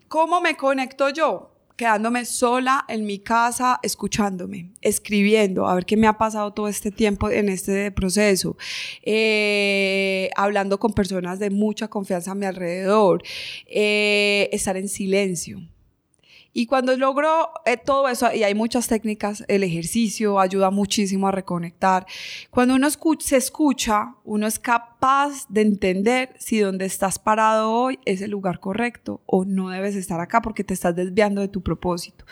Speaker 3: ¿Cómo me conecto yo? Quedándome sola en mi casa, escuchándome, escribiendo, a ver qué me ha pasado todo este tiempo en este proceso, eh, hablando con personas de mucha confianza a mi alrededor, eh, estar en silencio. Y cuando logro eh, todo eso, y hay muchas técnicas, el ejercicio ayuda muchísimo a reconectar. Cuando uno se escucha, uno es capaz de entender si donde estás parado hoy es el lugar correcto o no debes estar acá porque te estás desviando de tu propósito.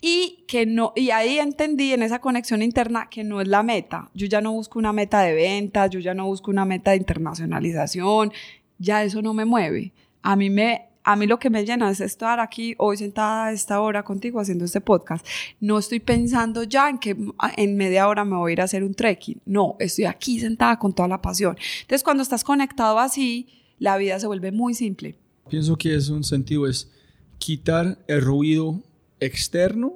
Speaker 3: Y que no, y ahí entendí en esa conexión interna que no es la meta. Yo ya no busco una meta de ventas, yo ya no busco una meta de internacionalización, ya eso no me mueve. A mí me a mí lo que me llena es estar aquí hoy sentada a esta hora contigo haciendo este podcast. No estoy pensando ya en que en media hora me voy a ir a hacer un trekking. No, estoy aquí sentada con toda la pasión. Entonces, cuando estás conectado así, la vida se vuelve muy simple.
Speaker 1: Pienso que es un sentido, es quitar el ruido externo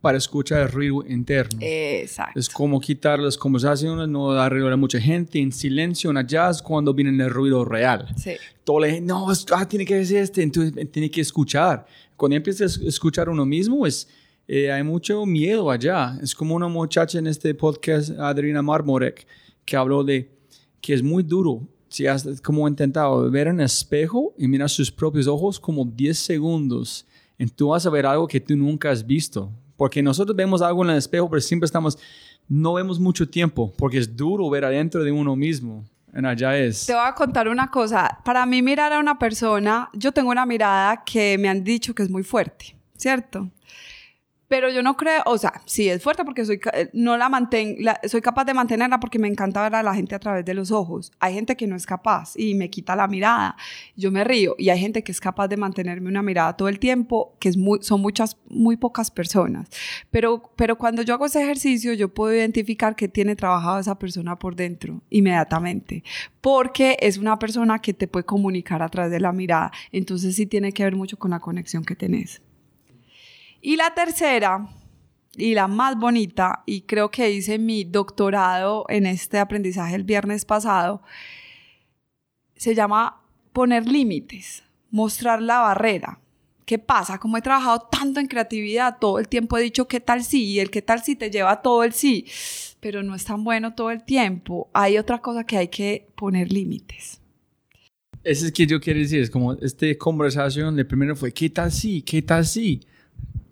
Speaker 1: para escuchar el ruido interno.
Speaker 3: Exacto.
Speaker 1: Es como quitar las conversaciones, no ruido a mucha gente, en silencio, en jazz, cuando viene el ruido real.
Speaker 3: Sí.
Speaker 1: Todo le no, ah, tiene que decir este, entonces eh, tiene que escuchar. Cuando empiezas a escuchar uno mismo, es, eh, hay mucho miedo allá. Es como una muchacha en este podcast, Adriana Marmorek, que habló de que es muy duro. Si has como intentado ver en el espejo y mirar sus propios ojos como 10 segundos, y tú vas a ver algo que tú nunca has visto porque nosotros vemos algo en el espejo, pero siempre estamos, no vemos mucho tiempo, porque es duro ver adentro de uno mismo. En allá es.
Speaker 3: Te voy a contar una cosa. Para mí mirar a una persona, yo tengo una mirada que me han dicho que es muy fuerte, ¿cierto? Pero yo no creo, o sea, sí es fuerte porque soy, eh, no la mantengo, soy capaz de mantenerla porque me encanta ver a la gente a través de los ojos. Hay gente que no es capaz y me quita la mirada, yo me río. Y hay gente que es capaz de mantenerme una mirada todo el tiempo, que son muchas, muy pocas personas. Pero, pero cuando yo hago ese ejercicio, yo puedo identificar que tiene trabajado esa persona por dentro inmediatamente. Porque es una persona que te puede comunicar a través de la mirada. Entonces sí tiene que ver mucho con la conexión que tenés. Y la tercera, y la más bonita, y creo que hice mi doctorado en este aprendizaje el viernes pasado, se llama poner límites, mostrar la barrera. ¿Qué pasa? Como he trabajado tanto en creatividad, todo el tiempo he dicho qué tal sí, y el qué tal sí te lleva todo el sí, pero no es tan bueno todo el tiempo. Hay otra cosa que hay que poner límites.
Speaker 1: Eso es que yo quiero decir, es como esta conversación, el primero fue, ¿qué tal sí? ¿Qué tal sí?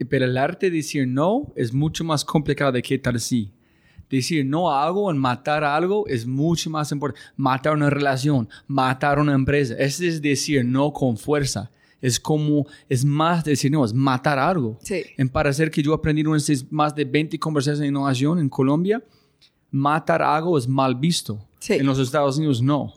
Speaker 1: Pero el arte de decir no es mucho más complicado de que tal sí. Decir no a algo en matar algo es mucho más importante. Matar una relación, matar una empresa. Ese es decir no con fuerza. Es como, es más decir no, es matar algo.
Speaker 3: Sí.
Speaker 1: En parecer que yo aprendí más de 20 conversaciones de innovación en Colombia, matar algo es mal visto.
Speaker 3: Sí.
Speaker 1: En los Estados Unidos no.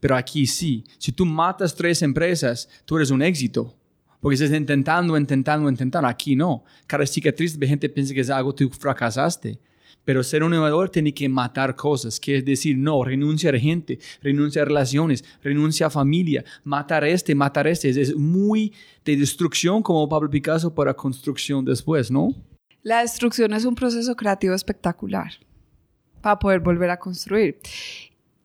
Speaker 1: Pero aquí sí. Si tú matas tres empresas, tú eres un éxito porque estás intentando, intentando, intentando. Aquí no. Cada cicatriz de gente piensa que es algo que tú fracasaste. Pero ser un innovador tiene que matar cosas, que es decir, no, renunciar a gente, renunciar a relaciones, renunciar a familia, matar este, matar este. Es muy de destrucción como Pablo Picasso para construcción después, ¿no?
Speaker 3: La destrucción es un proceso creativo espectacular para poder volver a construir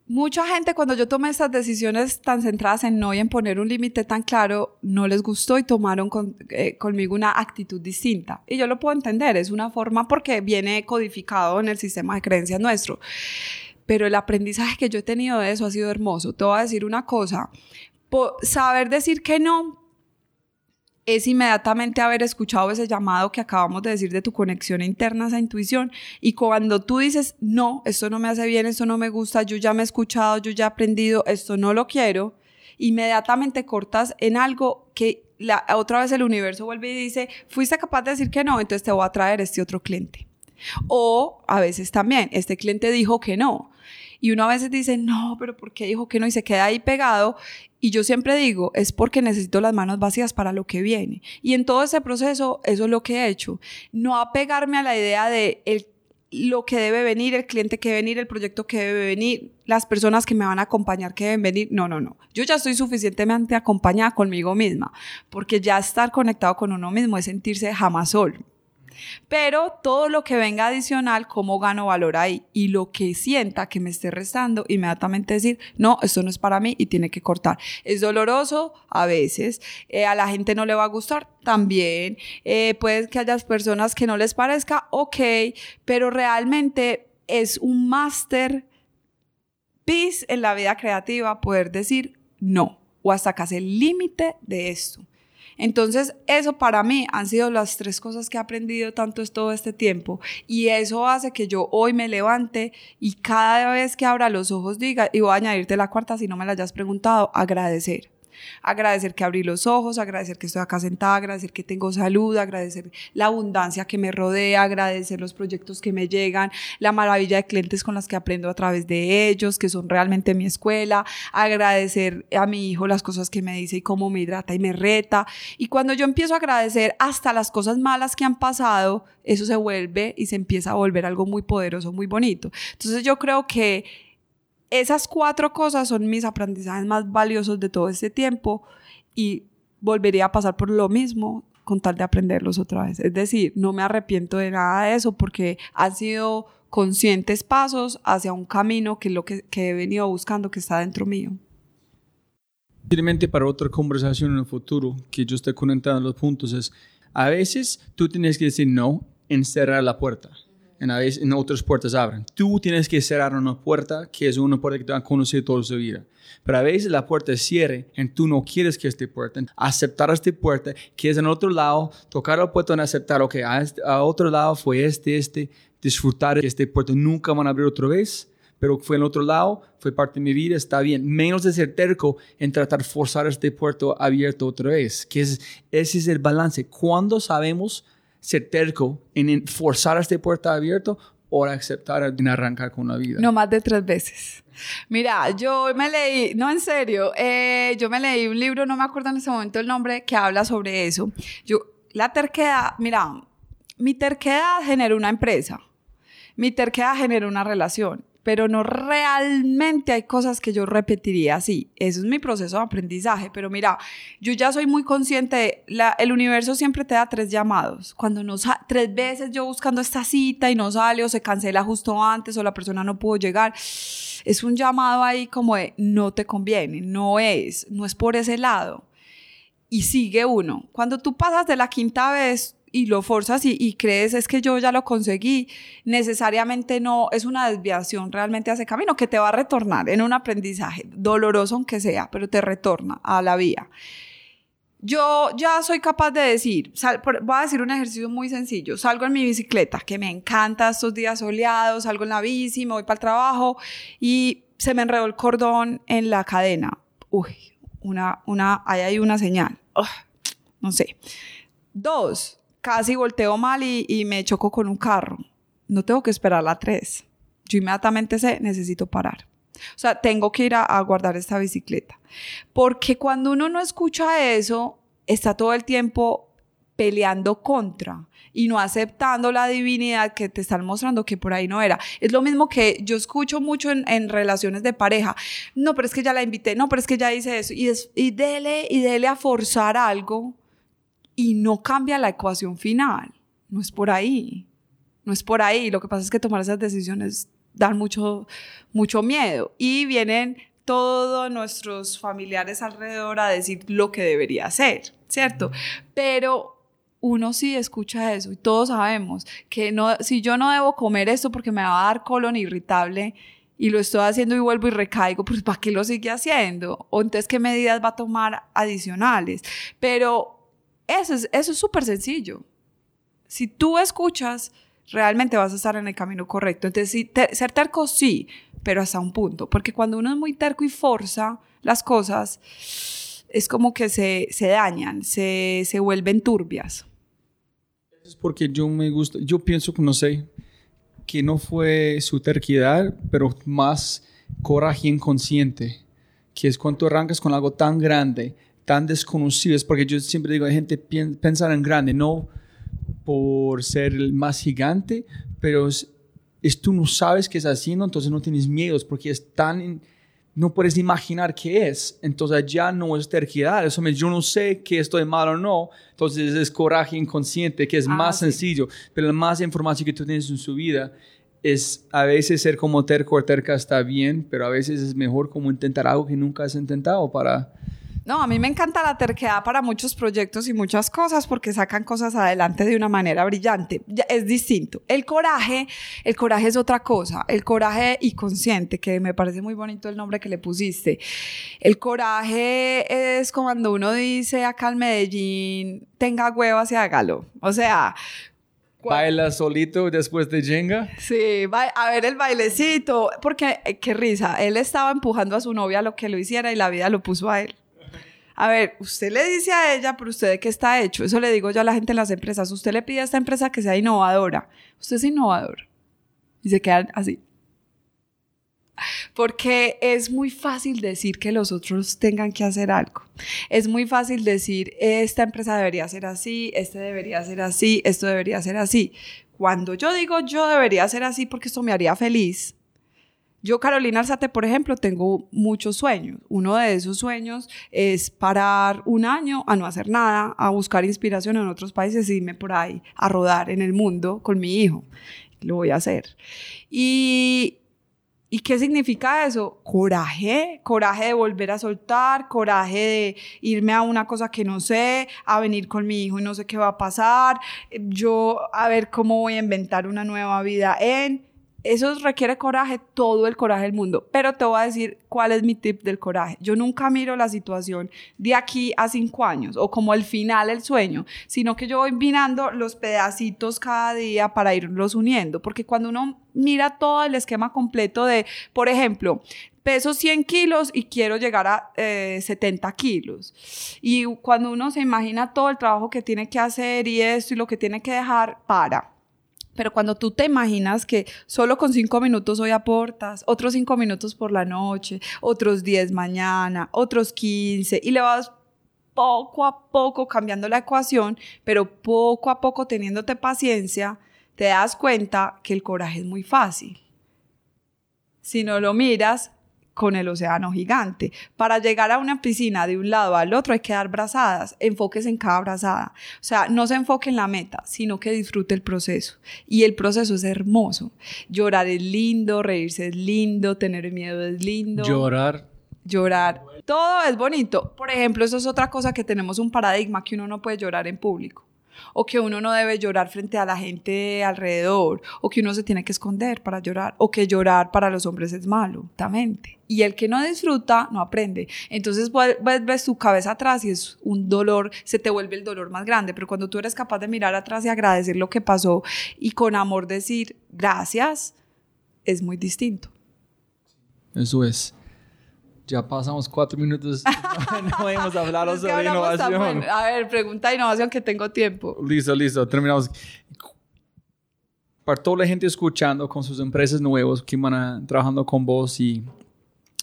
Speaker 3: mucha gente cuando yo tomé estas decisiones tan centradas en no y en poner un límite tan claro, no les gustó y tomaron eh, conmigo una actitud distinta. Y yo lo puedo entender, es una forma porque viene codificado en el sistema de creencias nuestro. Pero el aprendizaje que yo he tenido de eso ha sido hermoso. Te voy a decir una cosa, saber decir que no es inmediatamente haber escuchado ese llamado que acabamos de decir de tu conexión interna, esa intuición. Y cuando tú dices, no, esto no me hace bien, esto no me gusta, yo ya me he escuchado, yo ya he aprendido, esto no lo quiero, inmediatamente cortas en algo que la, otra vez el universo vuelve y dice, fuiste capaz de decir que no, entonces te voy a traer este otro cliente. O a veces también, este cliente dijo que no. Y uno a veces dice, no, pero ¿por qué dijo que no? Y se queda ahí pegado. Y yo siempre digo, es porque necesito las manos vacías para lo que viene. Y en todo ese proceso, eso es lo que he hecho. No apegarme a la idea de el lo que debe venir, el cliente que debe venir, el proyecto que debe venir, las personas que me van a acompañar que deben venir. No, no, no. Yo ya estoy suficientemente acompañada conmigo misma, porque ya estar conectado con uno mismo es sentirse jamás solo. Pero todo lo que venga adicional, ¿cómo gano valor ahí? Y lo que sienta que me esté restando, inmediatamente decir, no, esto no es para mí y tiene que cortar. Es doloroso a veces, eh, a la gente no le va a gustar también, eh, puede que haya personas que no les parezca, ok, pero realmente es un máster piece en la vida creativa poder decir no o hasta casi el límite de esto. Entonces, eso para mí han sido las tres cosas que he aprendido tanto todo este tiempo. Y eso hace que yo hoy me levante y cada vez que abra los ojos diga, y voy a añadirte la cuarta si no me la hayas preguntado, agradecer agradecer que abrí los ojos, agradecer que estoy acá sentada, agradecer que tengo salud, agradecer la abundancia que me rodea, agradecer los proyectos que me llegan, la maravilla de clientes con las que aprendo a través de ellos, que son realmente mi escuela, agradecer a mi hijo las cosas que me dice y cómo me hidrata y me reta. Y cuando yo empiezo a agradecer hasta las cosas malas que han pasado, eso se vuelve y se empieza a volver algo muy poderoso, muy bonito. Entonces yo creo que esas cuatro cosas son mis aprendizajes más valiosos de todo este tiempo y volvería a pasar por lo mismo con tal de aprenderlos otra vez. Es decir, no me arrepiento de nada de eso porque han sido conscientes pasos hacia un camino que es lo que, he venido buscando, que está dentro mío.
Speaker 1: Simplemente para otra conversación en el futuro, que yo estoy conectando los puntos, es a veces tú tienes que decir no en cerrar la puerta en, en otras puertas abren. Tú tienes que cerrar una puerta que es una puerta que te va a conocer toda su vida. Pero a veces la puerta cierre y tú no quieres que esta puerta, aceptar esta puerta, que es en otro lado, tocar la puerta y aceptar, ok, a, este, a otro lado fue este, este, disfrutar que esta puerta nunca van a abrir otra vez, pero fue en otro lado, fue parte de mi vida, está bien. Menos de ser terco en tratar de forzar este puerto abierto otra vez, que es, ese es el balance. Cuando sabemos ser terco en forzar este puerta abierto o aceptar en arrancar con la vida.
Speaker 3: No más de tres veces. Mira, yo me leí, no en serio, eh, yo me leí un libro, no me acuerdo en ese momento el nombre, que habla sobre eso. Yo, la terquedad, mira, mi terquedad genera una empresa, mi terquedad genera una relación pero no realmente hay cosas que yo repetiría así. Eso es mi proceso de aprendizaje, pero mira, yo ya soy muy consciente, el universo siempre te da tres llamados. Cuando no tres veces yo buscando esta cita y no sale o se cancela justo antes o la persona no pudo llegar, es un llamado ahí como de no te conviene, no es, no es por ese lado. Y sigue uno. Cuando tú pasas de la quinta vez, y lo forzas y, crees es que yo ya lo conseguí, necesariamente no es una desviación realmente hace camino que te va a retornar en un aprendizaje, doloroso aunque sea, pero te retorna a la vía. Yo ya soy capaz de decir, voy a decir un ejercicio muy sencillo, salgo en mi bicicleta, que me encanta estos días soleados, salgo en la bici, me voy para el trabajo y se me enredó el cordón en la cadena. Uy, una, una, ahí hay una señal. no sé. Dos, casi volteo mal y, me choco con un carro. No tengo que esperar la 3. Yo inmediatamente sé, necesito parar. O sea, tengo que ir a, guardar esta bicicleta. Porque cuando uno no escucha eso, está todo el tiempo peleando contra y no aceptando la divinidad que te están mostrando que por ahí no era. Es lo mismo que yo escucho mucho en, relaciones de pareja. No, pero es que ya la invité, no, pero es que ya hice eso. Y, y dele, y dele a forzar algo y no cambia la ecuación final. No es por ahí. No es por ahí. Lo que pasa es que tomar esas decisiones dan mucho, mucho miedo. Y vienen todos nuestros familiares alrededor a decir lo que debería hacer, ¿cierto? Pero uno sí escucha eso y todos sabemos que no, si yo no debo comer esto porque me va a dar colon irritable y lo estoy haciendo y vuelvo y recaigo, pues ¿para qué lo sigue haciendo? O entonces, ¿qué medidas va a tomar adicionales? Pero eso es eso es súper sencillo. Si tú escuchas, realmente vas a estar en el camino correcto. Entonces, ser terco sí, pero hasta un punto. Porque cuando uno es muy terco y forza las cosas, es como que se, se dañan, se, se vuelven turbias.
Speaker 1: Es porque yo me gusta, yo pienso que no sé, que no fue su terquedad, pero más coraje inconsciente, que es cuando arrancas con algo tan grande, tan desconocido. Es porque yo siempre digo, hay gente pien- pensar en grande, no por ser el más gigante, pero es, es tú no sabes qué estás haciendo, entonces no tienes miedos porque es tan... in- no puedes imaginar qué es, entonces ya no es terquedad, eso me, yo no sé que estoy mal o no, entonces es coraje inconsciente, que es
Speaker 3: Ah,
Speaker 1: más
Speaker 3: sí.
Speaker 1: sencillo, pero la más información que tú tienes en su vida es a veces ser como terco o terca está bien, pero a veces es mejor como intentar algo que nunca has intentado para...
Speaker 3: No, a mí me encanta la terquedad para muchos proyectos y muchas cosas porque sacan cosas adelante de una manera brillante. Ya- Es distinto. El coraje, el coraje es otra cosa. El coraje inconsciente, que me parece muy bonito el nombre que le pusiste. El coraje es cuando uno dice acá en Medellín, tenga huevas y hágalo. O sea,
Speaker 1: Baila solito después de Jenga.
Speaker 3: Sí, a ver el bailecito, porque eh, qué risa, él estaba empujando a su novia a lo que lo hiciera y la vida lo puso a él. A ver, usted le dice a ella, pero usted de qué está hecho, eso le digo yo a la gente en las empresas, usted le pide a esta empresa que sea innovadora, usted es innovador y se quedan así. Porque es muy fácil decir que los otros tengan que hacer algo. Es muy fácil decir, esta empresa debería ser así, este debería ser así, esto debería ser así. Cuando yo digo yo debería ser así porque esto me haría feliz, yo, Carolina Alzate, por ejemplo, tengo muchos sueños. Uno de esos sueños es parar un año a no hacer nada, a buscar inspiración en otros países y irme por ahí a rodar en el mundo con mi hijo. Lo voy a hacer. Y, ¿Y qué significa eso? Coraje, coraje de volver a soltar, coraje de irme a una cosa que no sé, a venir con mi hijo y no sé qué va a pasar, yo a ver cómo voy a inventar una nueva vida en... Eso requiere coraje, todo el coraje del mundo. Pero te voy a decir cuál es mi tip del coraje. Yo nunca miro la situación de aquí a cinco años o como el final del sueño, sino que yo voy mirando los pedacitos cada día para irlos uniendo. Porque cuando uno mira todo el esquema completo de, por ejemplo, peso 100 kilos y quiero llegar a eh, 70 kilos. Y cuando uno se imagina todo el trabajo que tiene que hacer y esto y lo que tiene que dejar, para. Pero cuando tú te imaginas que solo con cinco minutos hoy aportas, otros cinco minutos por la noche, otros 10 mañana, otros 15, y le vas poco a poco cambiando la ecuación, pero poco a poco teniéndote paciencia, te das cuenta que el coraje es muy fácil. Si no lo miras con el océano gigante. Para llegar a una piscina de un lado al otro hay que dar brazadas, enfoques en cada brazada. O sea, no se enfoque en la meta, sino que disfrute el proceso. Y el proceso es hermoso. Llorar es lindo, reírse es lindo, tener miedo es lindo.
Speaker 1: Llorar.
Speaker 3: Llorar. Todo es bonito. Por ejemplo, eso es otra cosa que tenemos un paradigma que uno no puede llorar en público o que uno no debe llorar frente a la gente alrededor, o que uno se tiene que esconder para llorar, o que llorar para los hombres es malo, también. Y el que no disfruta, no aprende. Entonces ves, tu cabeza atrás y es un dolor, se te vuelve el dolor más grande, pero cuando tú eres capaz de mirar atrás y agradecer lo que pasó y con amor decir gracias, es muy distinto.
Speaker 1: Eso es. Ya pasamos cuatro minutos. no hemos hablado
Speaker 3: Es que
Speaker 1: sobre innovación.
Speaker 3: A ver, pregunta de innovación que tengo tiempo.
Speaker 1: Listo, listo. Terminamos. Para toda la gente escuchando con sus empresas nuevas que van a, trabajando con vos y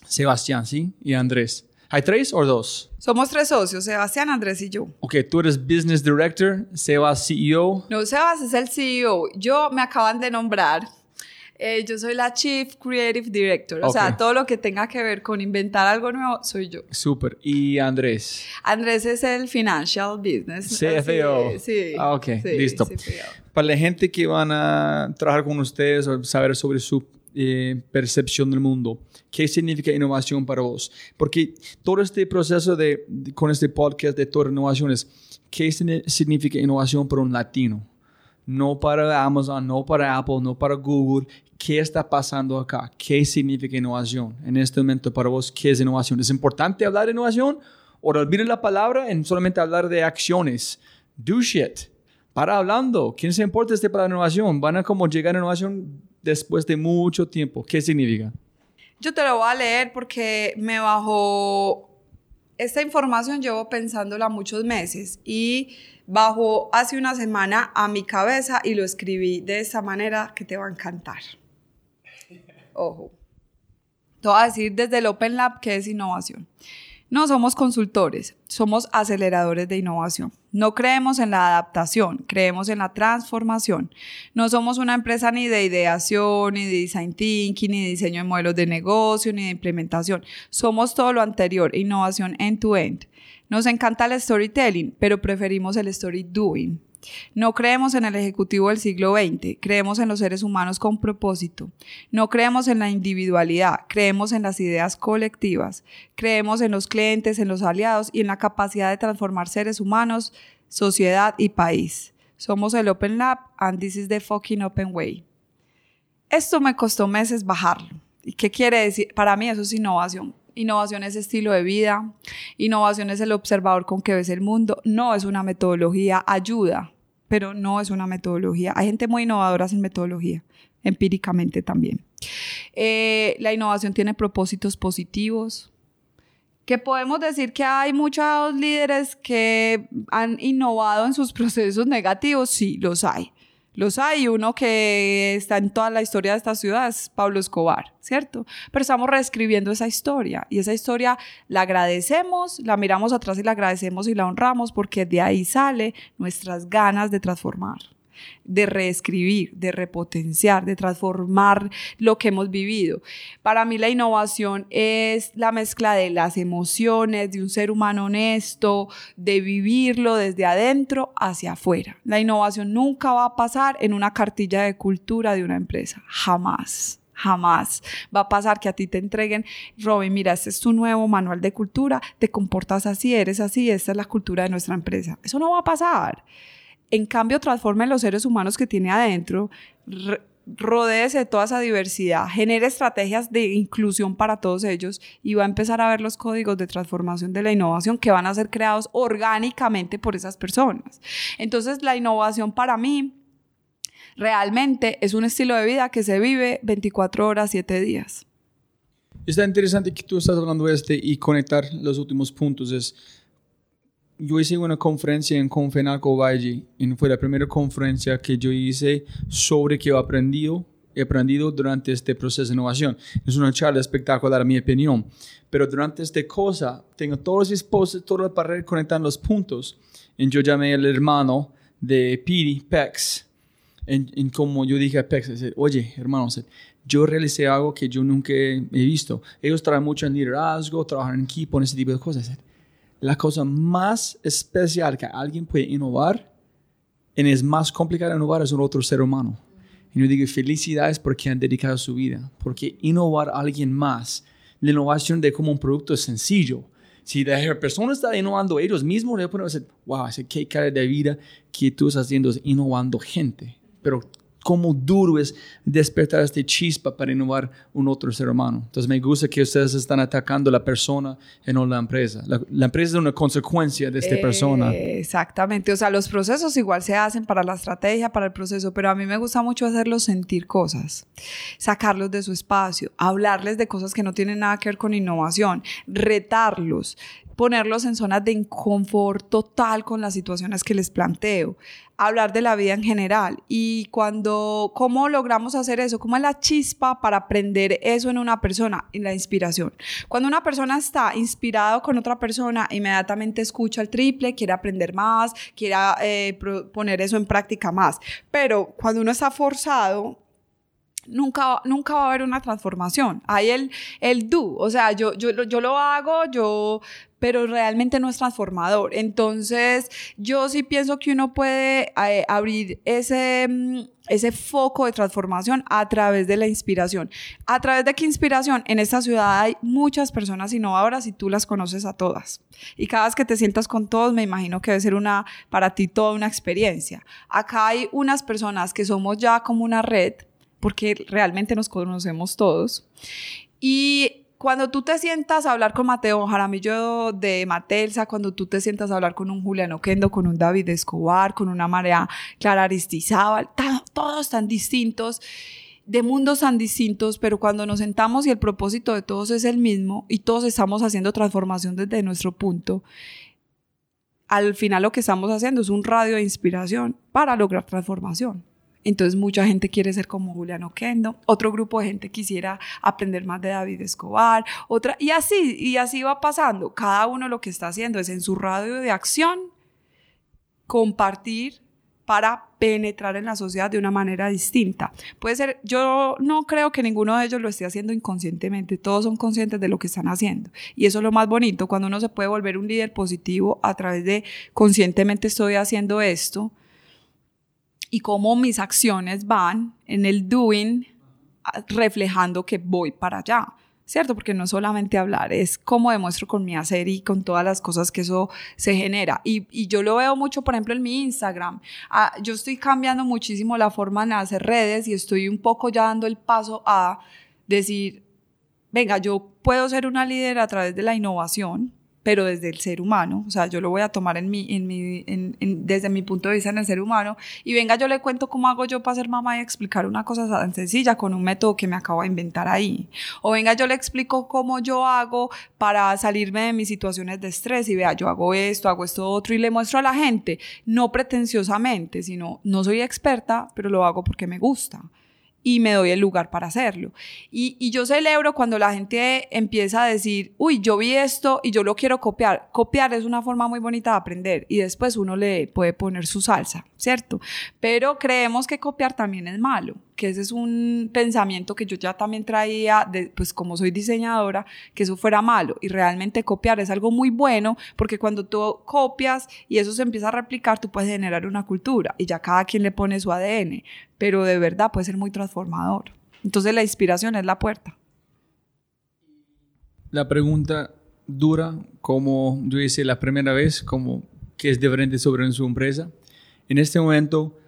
Speaker 1: Sebastián, ¿sí? Y Andrés. ¿Hay tres o dos?
Speaker 3: Somos tres socios, Sebastián, Andrés y yo.
Speaker 1: Ok, tú eres Business Director, Sebas CEO.
Speaker 3: No, Sebas es el CEO. Yo me acaban de nombrar. Eh, yo soy la Chief Creative Director. O
Speaker 1: Ok.
Speaker 3: sea, todo lo que tenga que ver con inventar algo nuevo, soy yo.
Speaker 1: Super. Y Andrés.
Speaker 3: Andrés es el Financial Business.
Speaker 1: CFO.
Speaker 3: Sí.
Speaker 1: Ah, ok,
Speaker 3: sí,
Speaker 1: listo.
Speaker 3: CFO.
Speaker 1: Para la gente que van a trabajar con ustedes o saber sobre su eh, percepción del mundo, ¿qué significa innovación para vos? Porque todo este proceso de, de- con este podcast de todas innovaciones, ¿qué signi- significa innovación para un latino? No para Amazon, no para Apple, no para Google. ¿Qué está pasando acá? ¿Qué significa innovación? En este momento para vos, ¿qué es innovación? ¿Es importante hablar de innovación? ¿O olviden la palabra en solamente hablar de acciones? Do shit. Para hablando. ¿Quién se importa este para innovación? Van a como llegar a innovación después de mucho tiempo. ¿Qué significa?
Speaker 3: Yo te lo voy a leer porque me bajó esta información, llevo pensándola muchos meses y bajó hace una semana a mi cabeza y lo escribí de esta manera que te va a encantar. Ojo. Te voy a decir desde el Open Lab qué es innovación. No somos consultores, somos aceleradores de innovación. No creemos en la adaptación, creemos en la transformación. No somos una empresa ni de ideación, ni de design thinking, ni de diseño de modelos de negocio, ni de implementación. Somos todo lo anterior, innovación end-to-end. Nos encanta el storytelling, pero preferimos el story doing. No creemos en el ejecutivo del siglo XX, creemos en los seres humanos con propósito. No creemos en la individualidad, creemos en las ideas colectivas. Creemos en los clientes, en los aliados y en la capacidad de transformar seres humanos, sociedad y país. Somos el Open Lab and this is the fucking Open Way. Esto me costó meses bajarlo. ¿Y qué quiere decir? Para mí eso es innovación. Innovación es estilo de vida, innovación es el observador con que ves el mundo, no es una metodología, ayuda, pero no es una metodología. Hay gente muy innovadora sin metodología, empíricamente también. Eh, la innovación tiene propósitos positivos, que podemos decir que hay muchos líderes que han innovado en sus procesos negativos, sí, los hay. Los hay, uno que está en toda la historia de esta ciudad es Pablo Escobar, ¿cierto? Pero estamos reescribiendo esa historia y esa historia la agradecemos, la miramos atrás y la agradecemos y la honramos porque de ahí sale nuestras ganas de transformar de reescribir, de repotenciar, de transformar lo que hemos vivido. Para mí la innovación es la mezcla de las emociones, de un ser humano honesto, de vivirlo desde adentro hacia afuera. La innovación nunca va a pasar en una cartilla de cultura de una empresa, jamás. Jamás va a pasar que a ti te entreguen, Robin, mira, este es tu nuevo manual de cultura, te comportas así, eres así, esta es la cultura de nuestra empresa. Eso no va a pasar en cambio transforme los seres humanos que tiene adentro, rodéese de toda esa diversidad, genere estrategias de inclusión para todos ellos y va a empezar a ver los códigos de transformación de la innovación que van a ser creados orgánicamente por esas personas. Entonces, la innovación para mí realmente es un estilo de vida que se vive 24 horas, 7 días.
Speaker 1: Está interesante que tú estás hablando de este y conectar los últimos puntos. Es yo hice una conferencia en Confenalco Valle y fue la primera conferencia que yo hice sobre qué he aprendido, he aprendido durante este proceso de innovación. Es una charla espectacular, a mi opinión. Pero durante esta cosa, tengo todos los posts, todas las paredes conectando los puntos. Y yo llamé al hermano de Piri, Pex. En, como yo dije a Pex, oye, hermano, yo realicé algo que yo nunca he visto. Ellos trabajan mucho en liderazgo, trabajan en equipo, en ese tipo de cosas la cosa más especial que alguien puede innovar y es más complicado innovar es un otro ser humano. Y yo digo felicidades porque han dedicado su vida, porque innovar a alguien más, la innovación de como un producto es sencillo. Si la persona está innovando ellos mismos, le pueden decir, wow, qué cara de vida que tú estás haciendo es innovando gente. Pero cómo duro es despertar este chispa para innovar un otro ser humano. Entonces me gusta que ustedes están atacando la persona y no la empresa. La, empresa es una consecuencia de esta persona.
Speaker 3: Exactamente. O sea, los procesos igual se hacen para la estrategia, para el proceso, pero a mí me gusta mucho hacerlos sentir cosas, sacarlos de su espacio, hablarles de cosas que no tienen nada que ver con innovación, retarlos, ponerlos en zonas de inconfort total con las situaciones que les planteo, hablar de la vida en general y cuando, ¿cómo logramos hacer eso? ¿Cómo es la chispa para aprender eso en una persona? En la inspiración. Cuando una persona está inspirado con otra persona, inmediatamente escucha el triple, quiere aprender más, quiere eh, poner eso en práctica más. Pero cuando uno está forzado, nunca, nunca va a haber una transformación. Hay el, el do, o sea, yo, yo, yo lo hago, yo, pero realmente no es transformador. Entonces, yo sí pienso que uno puede eh, abrir ese, mm, ese foco de transformación a través de la inspiración. ¿A través de qué inspiración? En esta ciudad hay muchas personas innovadoras y tú las conoces a todas. Y cada vez que te sientas con todos, me imagino que debe ser una, para ti toda una experiencia. Acá hay unas personas que somos ya como una red porque realmente nos conocemos todos. Y cuando tú te sientas a hablar con Mateo Jaramillo de Matelsa, cuando tú te sientas a hablar con un Juliano Kendo, con un David Escobar, con una María Clara Aristizábal, todos tan distintos, de mundos tan distintos, pero cuando nos sentamos y el propósito de todos es el mismo y todos estamos haciendo transformación desde nuestro punto, al final lo que estamos haciendo es un radio de inspiración para lograr transformación Entonces mucha gente quiere ser como Julián Oquendo, otro grupo de gente quisiera aprender más de David Escobar, otra, y así, y así va pasando. Cada uno lo que está haciendo es en su radio de acción compartir para penetrar en la sociedad de una manera distinta. Puede ser, yo no creo que ninguno de ellos lo esté haciendo inconscientemente, todos son conscientes de lo que están haciendo. Y eso es lo más bonito, cuando uno se puede volver un líder positivo a través de conscientemente estoy haciendo esto y cómo mis acciones van en el doing reflejando que voy para allá. ¿cierto? Porque no solamente hablar, es cómo demuestro con mi hacer y con todas las cosas que eso se genera. Y, yo lo veo mucho, por ejemplo, en mi Instagram. Ah, yo estoy cambiando muchísimo la forma de hacer redes y estoy un poco ya dando el paso a decir, venga, yo puedo ser una líder a través de la innovación, pero desde el ser humano, o sea, yo lo voy a tomar en mi, en mi, desde mi punto de vista en el ser humano, y venga, yo le cuento cómo hago yo para ser mamá y explicar una cosa tan sencilla con un método que me acabo de inventar ahí. O venga, yo le explico cómo yo hago para salirme de mis situaciones de estrés y vea, yo hago esto, hago esto otro, y le muestro a la gente, no pretenciosamente, sino no soy experta, pero lo hago porque me gusta y me doy el lugar para hacerlo. Y, y, yo celebro cuando la gente empieza a decir, uy, yo vi esto y yo lo quiero copiar. Copiar es una forma muy bonita de aprender y después uno le puede poner su salsa, ¿cierto? Pero creemos que copiar también es malo que ese es un pensamiento que yo ya también traía, pues como soy diseñadora, que eso fuera malo. Y realmente copiar es algo muy bueno porque cuando tú copias y eso se empieza a replicar, tú puedes generar una cultura y ya cada quien le pone su ADN, pero de verdad puede ser muy transformador. Entonces la inspiración es la puerta.
Speaker 1: La pregunta dura, como yo hice la primera vez, como que es diferente sobre su empresa. En este momento,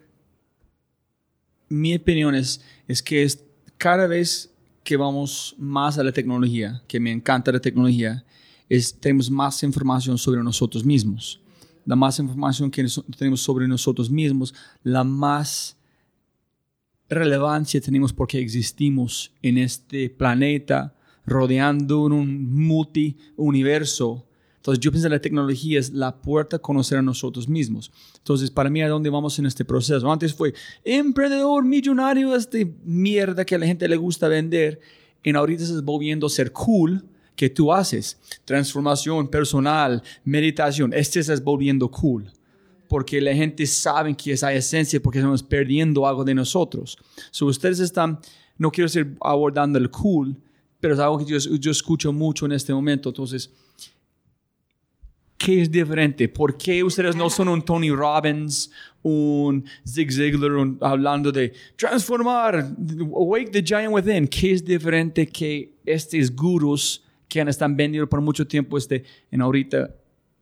Speaker 1: mi opinión es, que es cada vez que vamos más a la tecnología, que me encanta la tecnología, es, tenemos más información sobre nosotros mismos. La más información que tenemos sobre nosotros mismos, la más relevancia tenemos porque existimos en este planeta, rodeando un multi-universo entonces yo pienso que la tecnología es la puerta a conocer a nosotros mismos. Entonces para mí a dónde vamos en este proceso. Antes fue emprendedor, millonario, este mierda que a la gente le gusta vender. Y ahorita se está volviendo a ser cool que tú haces. Transformación personal, meditación. Este se está volviendo cool porque la gente sabe que esa esencia, porque estamos perdiendo algo de nosotros. Si ustedes están, no quiero decir abordando el cool, pero es algo que yo, yo escucho mucho en este momento. Entonces, ¿Qué es diferente? ¿Por qué ustedes no son un Tony Robbins, un Zig Ziglar hablando de transformar, wake the giant within? ¿Qué es diferente que estos gurus que han estado vendiendo por mucho tiempo este, en ahorita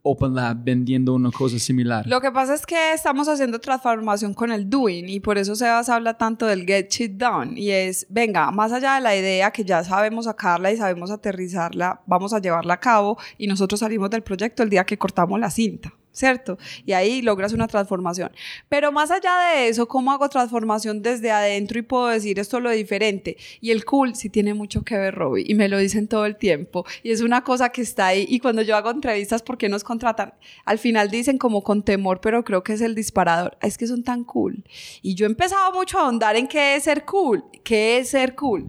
Speaker 1: Open Lab vendiendo una cosa similar.
Speaker 3: Lo que pasa es que estamos haciendo transformación con el doing y por eso Sebas habla tanto del get shit done y es, venga, más allá de la idea que ya sabemos sacarla y sabemos aterrizarla, vamos a llevarla a cabo y nosotros salimos del proyecto el día que cortamos la cinta. ¿Cierto? Y ahí logras una transformación. Pero más allá de eso, ¿cómo hago transformación desde adentro y puedo decir esto es lo diferente? Y el cool sí tiene mucho que ver, Robbie, y me lo dicen todo el tiempo. Y es una cosa que está ahí. Y cuando yo hago entrevistas, ¿por qué nos contratan? Al final dicen como con temor, pero creo que es el disparador. Es que son tan cool. Y yo he empezado mucho a ahondar en qué es ser cool. ¿Qué es ser cool?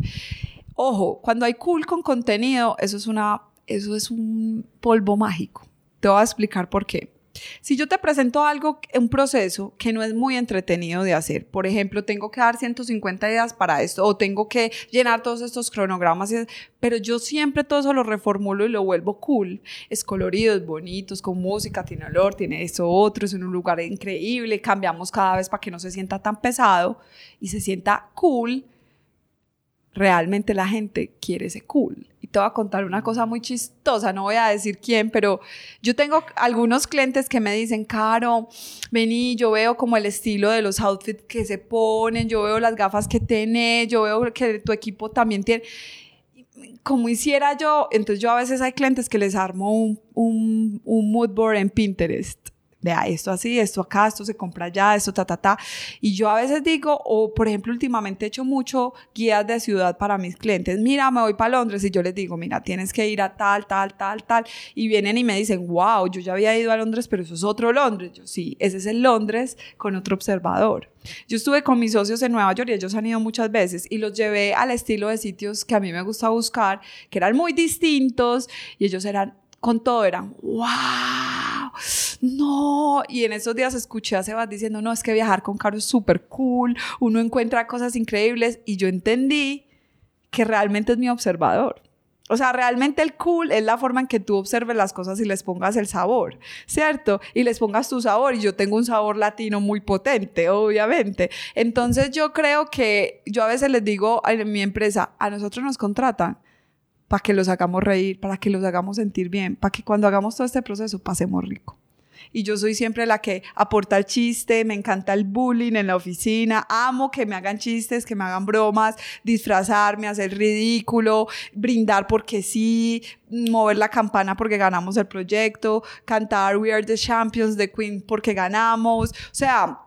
Speaker 3: Ojo, cuando hay cool con contenido, eso es una, eso es un polvo mágico. Te voy a explicar por qué. Si yo te presento algo, un proceso que no es muy entretenido de hacer, por ejemplo, tengo que dar 150 ideas para esto o tengo que llenar todos estos cronogramas, pero yo siempre todo eso lo reformulo y lo vuelvo cool. Es colorido, es bonito, es con música, tiene olor, tiene eso otro, es en un lugar increíble, cambiamos cada vez para que no se sienta tan pesado y se sienta cool realmente la gente quiere ese cool. Y te voy a contar una cosa muy chistosa, no voy a decir quién, pero yo tengo algunos clientes que me dicen, Caro, vení, yo veo como el estilo de los outfits que se ponen, yo veo las gafas que tenés, yo veo que tu equipo también tiene como hiciera yo, entonces yo a veces hay clientes que les armo un, un, un mood board en Pinterest vea, esto así, esto acá, esto se compra allá, esto ta, ta, ta. Y yo a veces digo, o por ejemplo, últimamente he hecho mucho guías de ciudad para mis clientes. Mira, me voy para Londres y yo les digo, mira, tienes que ir a tal, tal, tal, tal. Y vienen y me dicen, wow, yo ya había ido a Londres, pero eso es otro Londres. Yo sí, ese es el Londres con otro observador. Yo estuve con mis socios en Nueva York y ellos han ido muchas veces y los llevé al estilo de sitios que a mí me gusta buscar, que eran muy distintos y ellos eran con todo eran, wow, no. Y en esos días escuché a Sebas diciendo, no, es que viajar con Caro es súper cool, uno encuentra cosas increíbles y yo entendí que realmente es mi observador. O sea, realmente el cool es la forma en que tú observes las cosas y les pongas el sabor, ¿cierto? Y les pongas tu sabor. Y yo tengo un sabor latino muy potente, obviamente. Entonces yo creo que yo a veces les digo en mi empresa, a nosotros nos contratan para que los hagamos reír, para que los hagamos sentir bien, para que cuando hagamos todo este proceso pasemos rico. Y yo soy siempre la que aporta el chiste, me encanta el bullying en la oficina, amo que me hagan chistes, que me hagan bromas, disfrazarme, hacer ridículo, brindar porque sí, mover la campana porque ganamos el proyecto, cantar We Are the Champions de Queen porque ganamos. O sea,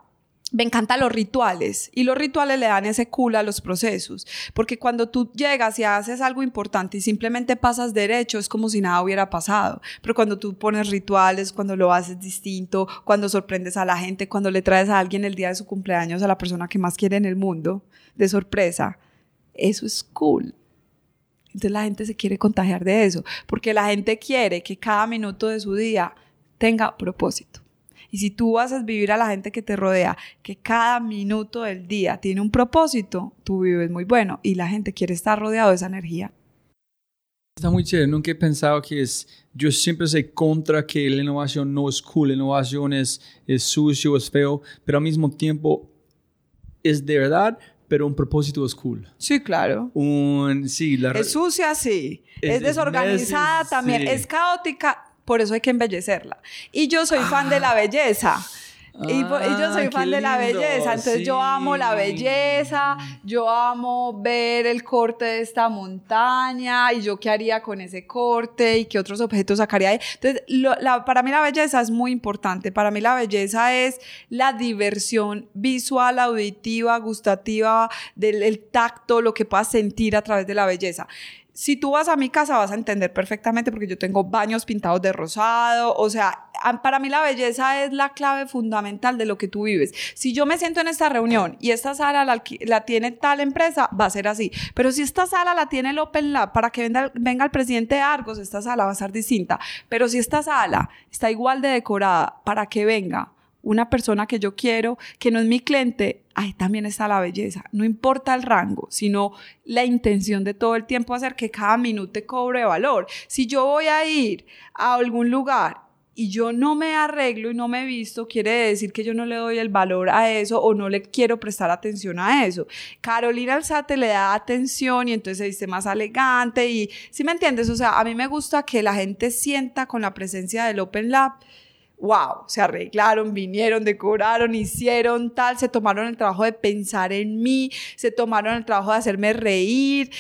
Speaker 3: me encantan los rituales y los rituales le dan ese cool a los procesos, porque cuando tú llegas y haces algo importante y simplemente pasas derecho es como si nada hubiera pasado, pero cuando tú pones rituales, cuando lo haces distinto, cuando sorprendes a la gente, cuando le traes a alguien el día de su cumpleaños a la persona que más quiere en el mundo, de sorpresa, eso es cool. Entonces la gente se quiere contagiar de eso, porque la gente quiere que cada minuto de su día tenga propósito. Y si tú vas a vivir a la gente que te rodea, que cada minuto del día tiene un propósito, tú vives muy bueno y la gente quiere estar rodeado de esa energía.
Speaker 1: Está muy chévere, nunca he pensado que es, yo siempre sé contra que la innovación no es cool, la innovación es, es sucio, es feo, pero al mismo tiempo es de verdad, pero un propósito es cool.
Speaker 3: Sí, claro.
Speaker 1: Un, sí, la
Speaker 3: es sucia, sí. Es, desorganizada también. Es caótica, por eso hay que embellecerla. Y yo soy fan de la belleza. Y, yo soy ah, fan de la belleza, entonces yo amo la belleza, yo amo ver el corte de esta montaña y yo qué haría con ese corte y qué otros objetos sacaría ahí. Entonces, para mí la belleza es muy importante, para mí la belleza es la diversión visual, auditiva, gustativa, del tacto, lo que puedas sentir a través de la belleza si tú vas a mi casa vas a entender perfectamente porque yo tengo baños pintados de rosado, o sea, para mí la belleza es la clave fundamental de lo que tú vives. Si yo me siento en esta reunión y esta sala la, tiene tal empresa, va a ser así. Pero si esta sala la tiene el Open Lab para que venga, venga el presidente de Argos, esta sala va a ser distinta. Pero si esta sala está igual de decorada para que venga una persona que yo quiero, que no es mi cliente, ahí también está la belleza. No importa el rango, sino la intención de todo el tiempo hacer que cada minuto cobre valor. Si yo voy a ir a algún lugar y yo no me arreglo y no me visto, quiere decir que yo no le doy el valor a eso o no le quiero prestar atención a eso. Carolina Alzate le da atención y entonces se dice más elegante y, si me entiendes? O sea, a mí me gusta que la gente sienta con la presencia del Open Lab wow, se arreglaron, vinieron, decoraron, hicieron tal, se tomaron el trabajo de pensar en mí, se tomaron el trabajo de hacerme reír,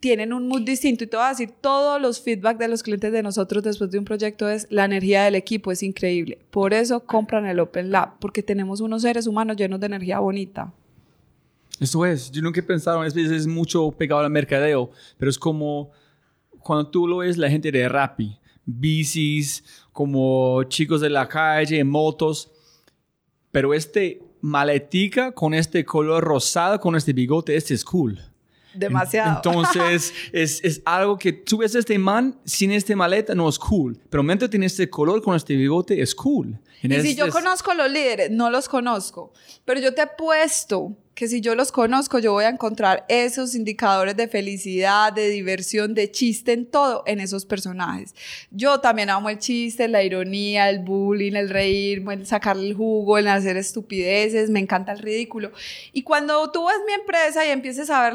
Speaker 3: tienen un mood distinto y te voy a decir, todos los feedback de los clientes de nosotros después de un proyecto es la energía del equipo, es increíble. Por eso compran el Open Lab, porque tenemos unos seres humanos llenos de energía bonita.
Speaker 1: Esto es, yo nunca he pensado, veces es mucho pegado al mercadeo, pero es como cuando tú lo ves la gente de Rappi, bicis, como chicos de la calle, motos. Pero este maletica con este color rosado, con este bigote, este es cool.
Speaker 3: Demasiado.
Speaker 1: Entonces, es, es, algo que tú ves este man sin este maleta, no es cool. Pero mientras tiene este color con este bigote, es cool.
Speaker 3: Y, si yo conozco los líderes, no los conozco. Pero yo te he puesto que si yo los conozco, yo voy a encontrar esos indicadores de felicidad, de diversión, de chiste en todo en esos personajes. Yo también amo el chiste, la ironía, el bullying, el reír, el sacarle el jugo, el hacer estupideces, me encanta el ridículo. Y cuando tú ves mi empresa y empieces a ver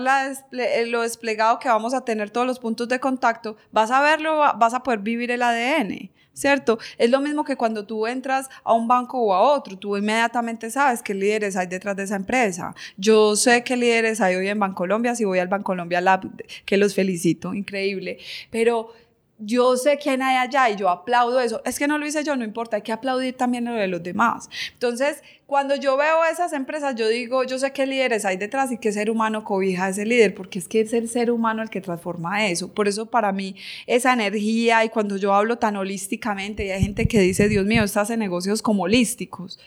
Speaker 3: lo desplegado que vamos a tener todos los puntos de contacto, vas a verlo, vas a poder vivir el ADN. ¿Cierto? Es lo mismo que cuando tú entras a un banco o a otro, tú inmediatamente sabes qué líderes hay detrás de esa empresa. Yo sé qué líderes hay hoy en Bancolombia, si voy al Bancolombia Lab, que los felicito, increíble. Pero yo sé quién hay allá y yo aplaudo eso. Es que no lo hice yo, no importa, hay que aplaudir también lo de los demás. Entonces, cuando yo veo esas empresas, yo digo, yo sé qué líderes hay detrás y qué ser humano cobija ese líder, porque es que es el ser humano el que transforma eso. Por eso para mí esa energía y cuando yo hablo tan holísticamente y hay gente que dice, Dios mío, estás en negocios como holísticos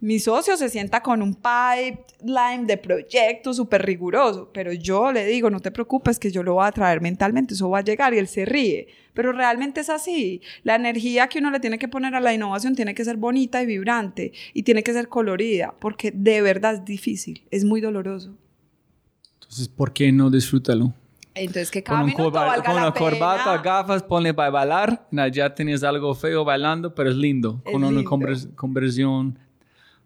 Speaker 3: mi socio se sienta con un pipeline de proyecto súper riguroso, pero yo le digo, no te preocupes que yo lo voy a traer mentalmente, eso va a llegar y él se ríe, pero realmente es así. La energía que uno le tiene que poner a la innovación tiene que ser bonita y vibrante y tiene que ser colorida, porque de verdad es difícil, es muy doloroso.
Speaker 1: Entonces, ¿por qué no disfrútalo?
Speaker 3: Entonces, que cada
Speaker 1: con,
Speaker 3: minuto valga
Speaker 1: con
Speaker 3: la
Speaker 1: una
Speaker 3: pena.
Speaker 1: corbata, gafas, ponle para bailar. Ya tienes algo feo bailando, pero es lindo.
Speaker 3: Es
Speaker 1: con una
Speaker 3: lindo.
Speaker 1: convers- conversión,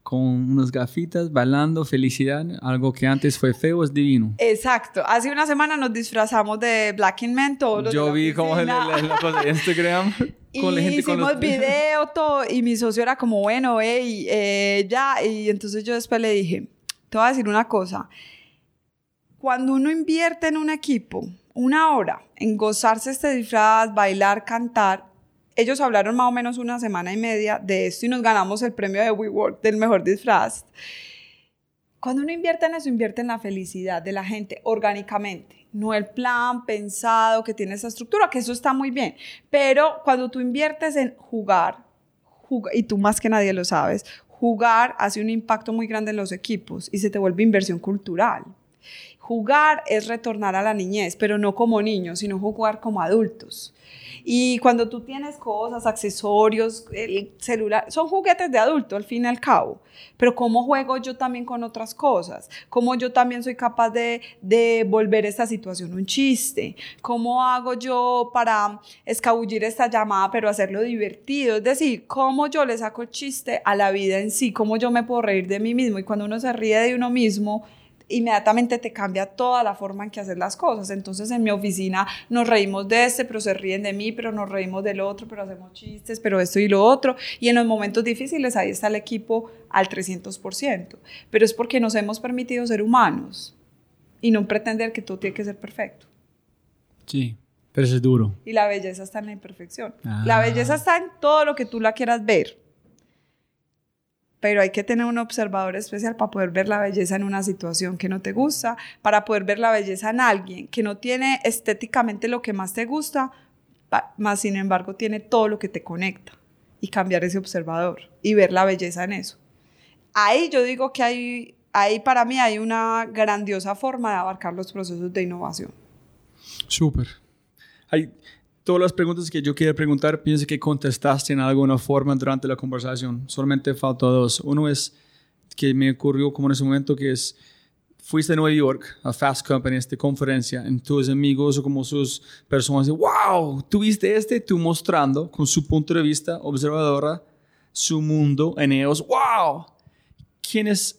Speaker 1: con unas gafitas, bailando, felicidad. Algo que antes fue feo es divino.
Speaker 3: Exacto. Hace una semana nos disfrazamos de Black in Men todos los
Speaker 1: Yo vi la, de Instagram
Speaker 3: Y
Speaker 1: con gente con
Speaker 3: hicimos
Speaker 1: los...
Speaker 3: video, todo, y mi socio era como, bueno, hey, eh, ya, y entonces yo después le dije, te voy a decir una cosa, cuando uno invierte en un equipo, una hora, en gozarse este disfraz, bailar, cantar, ellos hablaron más o menos una semana y media de esto y nos ganamos el premio de WeWork del mejor disfraz. Cuando uno invierte en eso, invierte en la felicidad de la gente orgánicamente, no el plan pensado que tiene esa estructura, que eso está muy bien. Pero cuando tú inviertes en jugar, jug- y tú más que nadie lo sabes, jugar hace un impacto muy grande en los equipos y se te vuelve inversión cultural. Jugar es retornar a la niñez, pero no como niños, sino jugar como adultos. Y cuando tú tienes cosas, accesorios, el celular, son juguetes de adulto al fin y al cabo. Pero ¿cómo juego yo también con otras cosas? ¿Cómo yo también soy capaz de, de volver esta situación un chiste? ¿Cómo hago yo para escabullir esta llamada pero hacerlo divertido? Es decir, ¿cómo yo le saco chiste a la vida en sí? ¿Cómo yo me puedo reír de mí mismo? Y cuando uno se ríe de uno mismo, inmediatamente te cambia toda la forma en que haces las cosas. Entonces en mi oficina nos reímos de este, pero se ríen de mí, pero nos reímos del otro, pero hacemos chistes, pero esto y lo otro. Y en los momentos difíciles ahí está el equipo al 300%. Pero es porque nos hemos permitido ser humanos y no pretender que todo tiene que ser perfecto.
Speaker 1: Sí, pero eso es duro.
Speaker 3: Y la belleza está en la imperfección.
Speaker 1: Ah.
Speaker 3: La belleza está en todo lo que tú la quieras ver. Pero hay que tener un observador especial para poder ver la belleza en una situación que no te gusta, para poder ver la belleza en alguien que no tiene estéticamente lo que más te gusta, más sin embargo tiene todo lo que te conecta. Y cambiar ese observador y ver la belleza en eso. Ahí yo digo que hay, ahí para mí hay una grandiosa forma de abarcar los procesos de innovación.
Speaker 1: Súper. Todas las preguntas que yo quiero preguntar, pienso que contestaste en alguna forma durante la conversación. Solamente falta dos. Uno es que me ocurrió como en ese momento que es, fuiste a Nueva York, a Fast Company, esta conferencia, y tus amigos o como sus personas wow, tuviste este, tú mostrando con su punto de vista observadora su mundo en ellos, wow, ¿quién es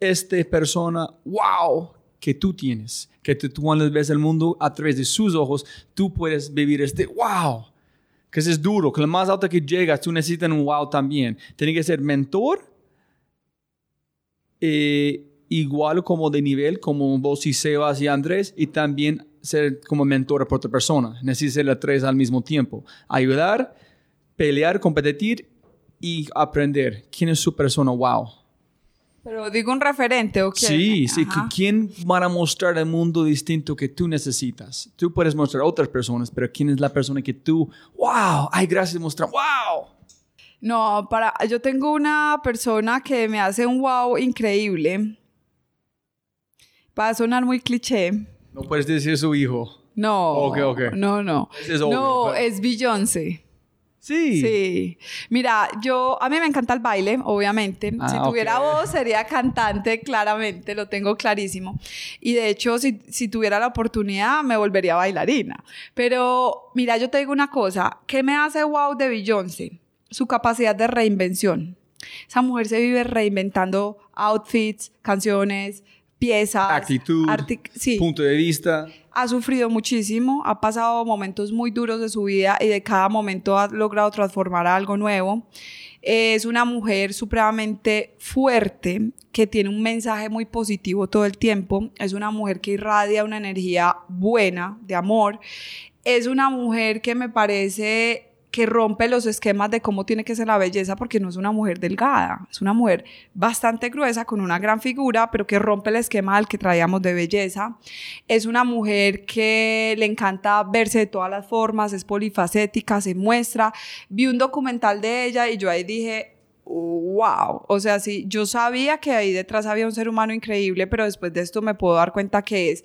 Speaker 1: esta persona, wow, que tú tienes, que tú, tú cuando ves el mundo a través de sus ojos, tú puedes vivir este wow, que es duro, que lo más alto que llegas, tú necesitas un wow también. Tiene que ser mentor, eh, igual como de nivel, como vos y Sebas y Andrés, y también ser como mentor para otra persona. Necesitas ser las tres al mismo tiempo. Ayudar, pelear, competir y aprender. ¿Quién es su persona wow?
Speaker 3: Pero digo un referente, ¿o qué?
Speaker 1: Sí, sí.
Speaker 3: Ajá.
Speaker 1: ¿Quién van a mostrar el mundo distinto que tú necesitas? Tú puedes mostrar a otras personas, pero ¿quién es la persona que tú, wow, ay, gracias, mostrar, wow?
Speaker 3: No, para, yo tengo una persona que me hace un wow increíble. Va a sonar muy cliché.
Speaker 1: No puedes decir su hijo.
Speaker 3: No.
Speaker 1: Ok, ok.
Speaker 3: No, no. No,
Speaker 1: pero-
Speaker 3: es Beyoncé.
Speaker 1: Sí.
Speaker 3: Sí. Mira, yo, a mí me encanta el baile, obviamente.
Speaker 1: Ah,
Speaker 3: si tuviera
Speaker 1: ok.
Speaker 3: voz, sería cantante, claramente, lo tengo clarísimo. Y de hecho, si, si tuviera la oportunidad, me volvería bailarina. Pero, mira, yo te digo una cosa, ¿qué me hace wow de Beyoncé? Su capacidad de reinvención. Esa mujer se vive reinventando outfits, canciones, piezas.
Speaker 1: Actitud,
Speaker 3: sí
Speaker 1: Punto de vista.
Speaker 3: Ha sufrido muchísimo, ha pasado momentos muy duros de su vida y de cada momento ha logrado transformar algo nuevo. Es una mujer supremamente fuerte que tiene un mensaje muy positivo todo el tiempo. Es una mujer que irradia una energía buena, de amor. es una mujer que me parece que rompe los esquemas de cómo tiene que ser la belleza porque no es una mujer delgada, es una mujer bastante gruesa con una gran figura, pero que rompe el esquema al que traíamos de belleza. Es una mujer que le encanta verse de todas las formas, es polifacética, se muestra. Vi un documental de ella y yo ahí dije, wow, o sea, sí, yo sabía que ahí detrás había un ser humano increíble, pero después de esto me puedo dar cuenta que es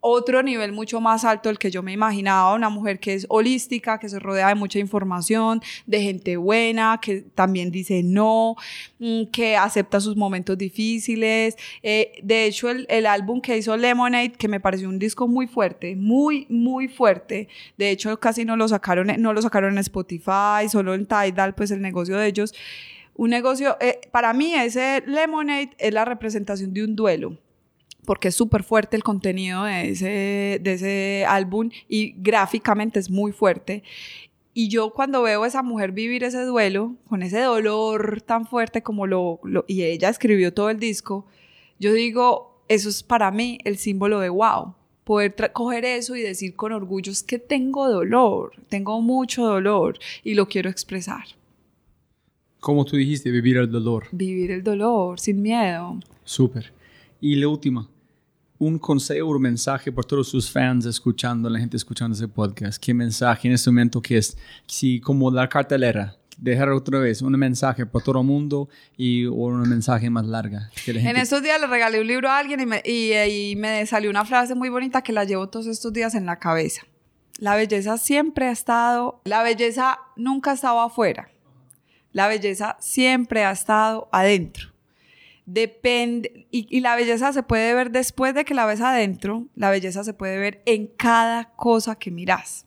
Speaker 3: otro nivel mucho más alto del que yo me imaginaba, una mujer que es holística, que se rodea de mucha información, de gente buena, que también dice no, mm, que acepta sus momentos difíciles. Eh, de hecho, el, el, álbum que hizo Lemonade, que me pareció un disco muy fuerte, muy, muy fuerte. De hecho, casi no lo sacaron, no lo sacaron en Spotify, solo en Tidal, pues el negocio de ellos. Un negocio, eh, para mí ese Lemonade es la representación de un duelo porque es súper fuerte el contenido de ese, de ese álbum y gráficamente es muy fuerte. Y yo cuando veo a esa mujer vivir ese duelo, con ese dolor tan fuerte como lo, lo y ella escribió todo el disco, yo digo, eso es para mí el símbolo de wow. Poder coger eso y decir con orgullo es que tengo dolor, tengo mucho dolor y lo quiero expresar.
Speaker 6: ¿Cómo tú dijiste, vivir el dolor.
Speaker 3: Vivir el dolor, sin miedo.
Speaker 6: Súper. Y la última, un consejo un mensaje por todos sus fans escuchando, la gente escuchando ese podcast? ¿Qué mensaje en este momento que es, si como la cartelera, dejar otra vez un mensaje para todo el mundo y un mensaje más larga?
Speaker 3: En estos días le regalé un libro a alguien y me, y, y me salió una frase muy bonita que la llevo todos estos días en la cabeza. La belleza siempre ha estado, la belleza nunca ha estado afuera. La belleza siempre ha estado adentro. Depende, y, la belleza se puede ver después de que la ves adentro, la belleza se puede ver en cada cosa que miras.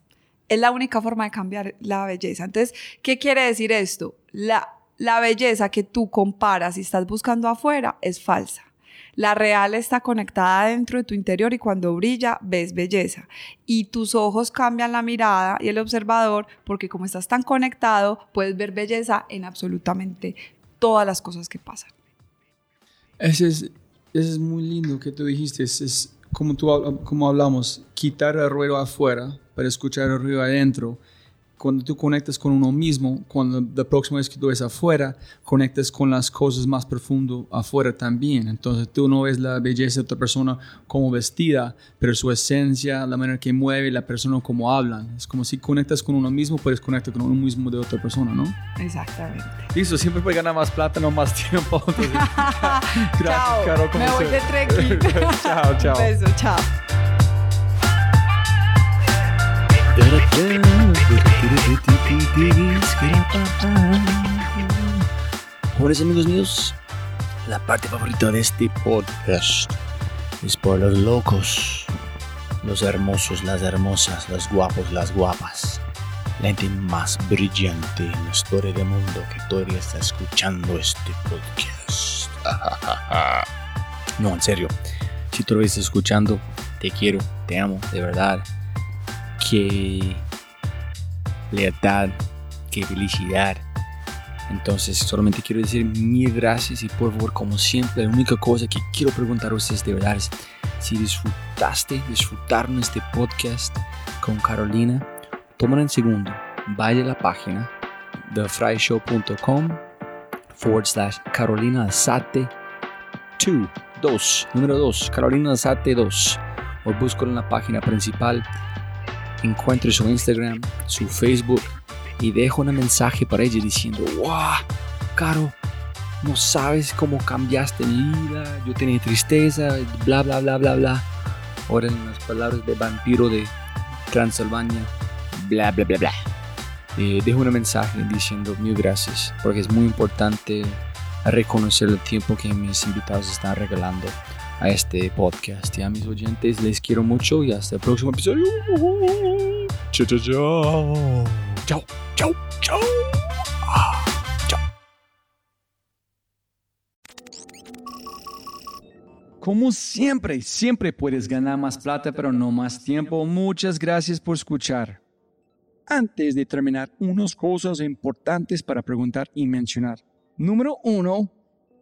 Speaker 3: Es la única forma de cambiar la belleza. Entonces, ¿qué quiere decir esto? La, la belleza que tú comparas y estás buscando afuera es falsa. La real está conectada dentro de tu interior y cuando brilla ves belleza. Y tus ojos cambian la mirada y el observador porque como estás tan conectado puedes ver belleza en absolutamente todas las cosas que pasan.
Speaker 6: Ese es, es muy lindo que tú dijiste, es, como, tú, como hablamos, quitar el ruido afuera para escuchar el ruido adentro cuando tú conectas con uno mismo, cuando la próxima vez que tú ves afuera, conectas con las cosas más profundas afuera también. Entonces tú no ves la belleza de otra persona como vestida, pero su esencia, la manera que mueve, la persona como hablan. Es como si conectas con uno mismo, puedes conectar con uno mismo de otra persona, ¿no?
Speaker 3: Exactamente.
Speaker 6: Listo, siempre puedes ganar más plata, no más tiempo.
Speaker 3: gracias, chao. Caro. Me voy de trekking.
Speaker 6: chao, chao.
Speaker 3: Un beso, chao.
Speaker 1: Jóvenes amigos míos, la parte favorita de este podcast es por los locos, los hermosos, las hermosas, los guapos, las guapas, la gente más brillante en la historia del mundo que todavía está escuchando este podcast. no, en serio, si todavía estás escuchando, te quiero, te amo, de verdad. Qué lealtad, qué felicidad. Entonces, solamente quiero decir mil gracias y por favor, como siempre, la única cosa que quiero preguntar a ustedes de verdad es si disfrutaste, disfrutaron este podcast con Carolina, tomen un segundo, vaya a la página thefryshow.com forward slash Carolina Alzate 2, 2, número 2, Carolina Alzate 2, o búscalo en la página principal encuentre su Instagram, su Facebook y dejo un mensaje para ella diciendo, wow, Caro, no sabes cómo cambiaste mi vida, yo tenía tristeza, bla, bla, bla, bla, bla. Ahora en las palabras de vampiro de Transilvania, bla, bla, bla, bla. Eh, dejo un mensaje diciendo mil gracias, porque es muy importante reconocer el tiempo que mis invitados están regalando a este podcast. Y a mis oyentes les quiero mucho y hasta el próximo episodio. Chao, chao, chao. Chao, chao, chao.
Speaker 7: Como siempre, siempre puedes ganar más plata, pero no más tiempo. Muchas gracias por escuchar. Antes de terminar, unas cosas importantes para preguntar y mencionar. Número uno,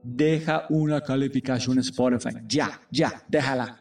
Speaker 7: deja una calificación Spotify. Ya, ya, déjala.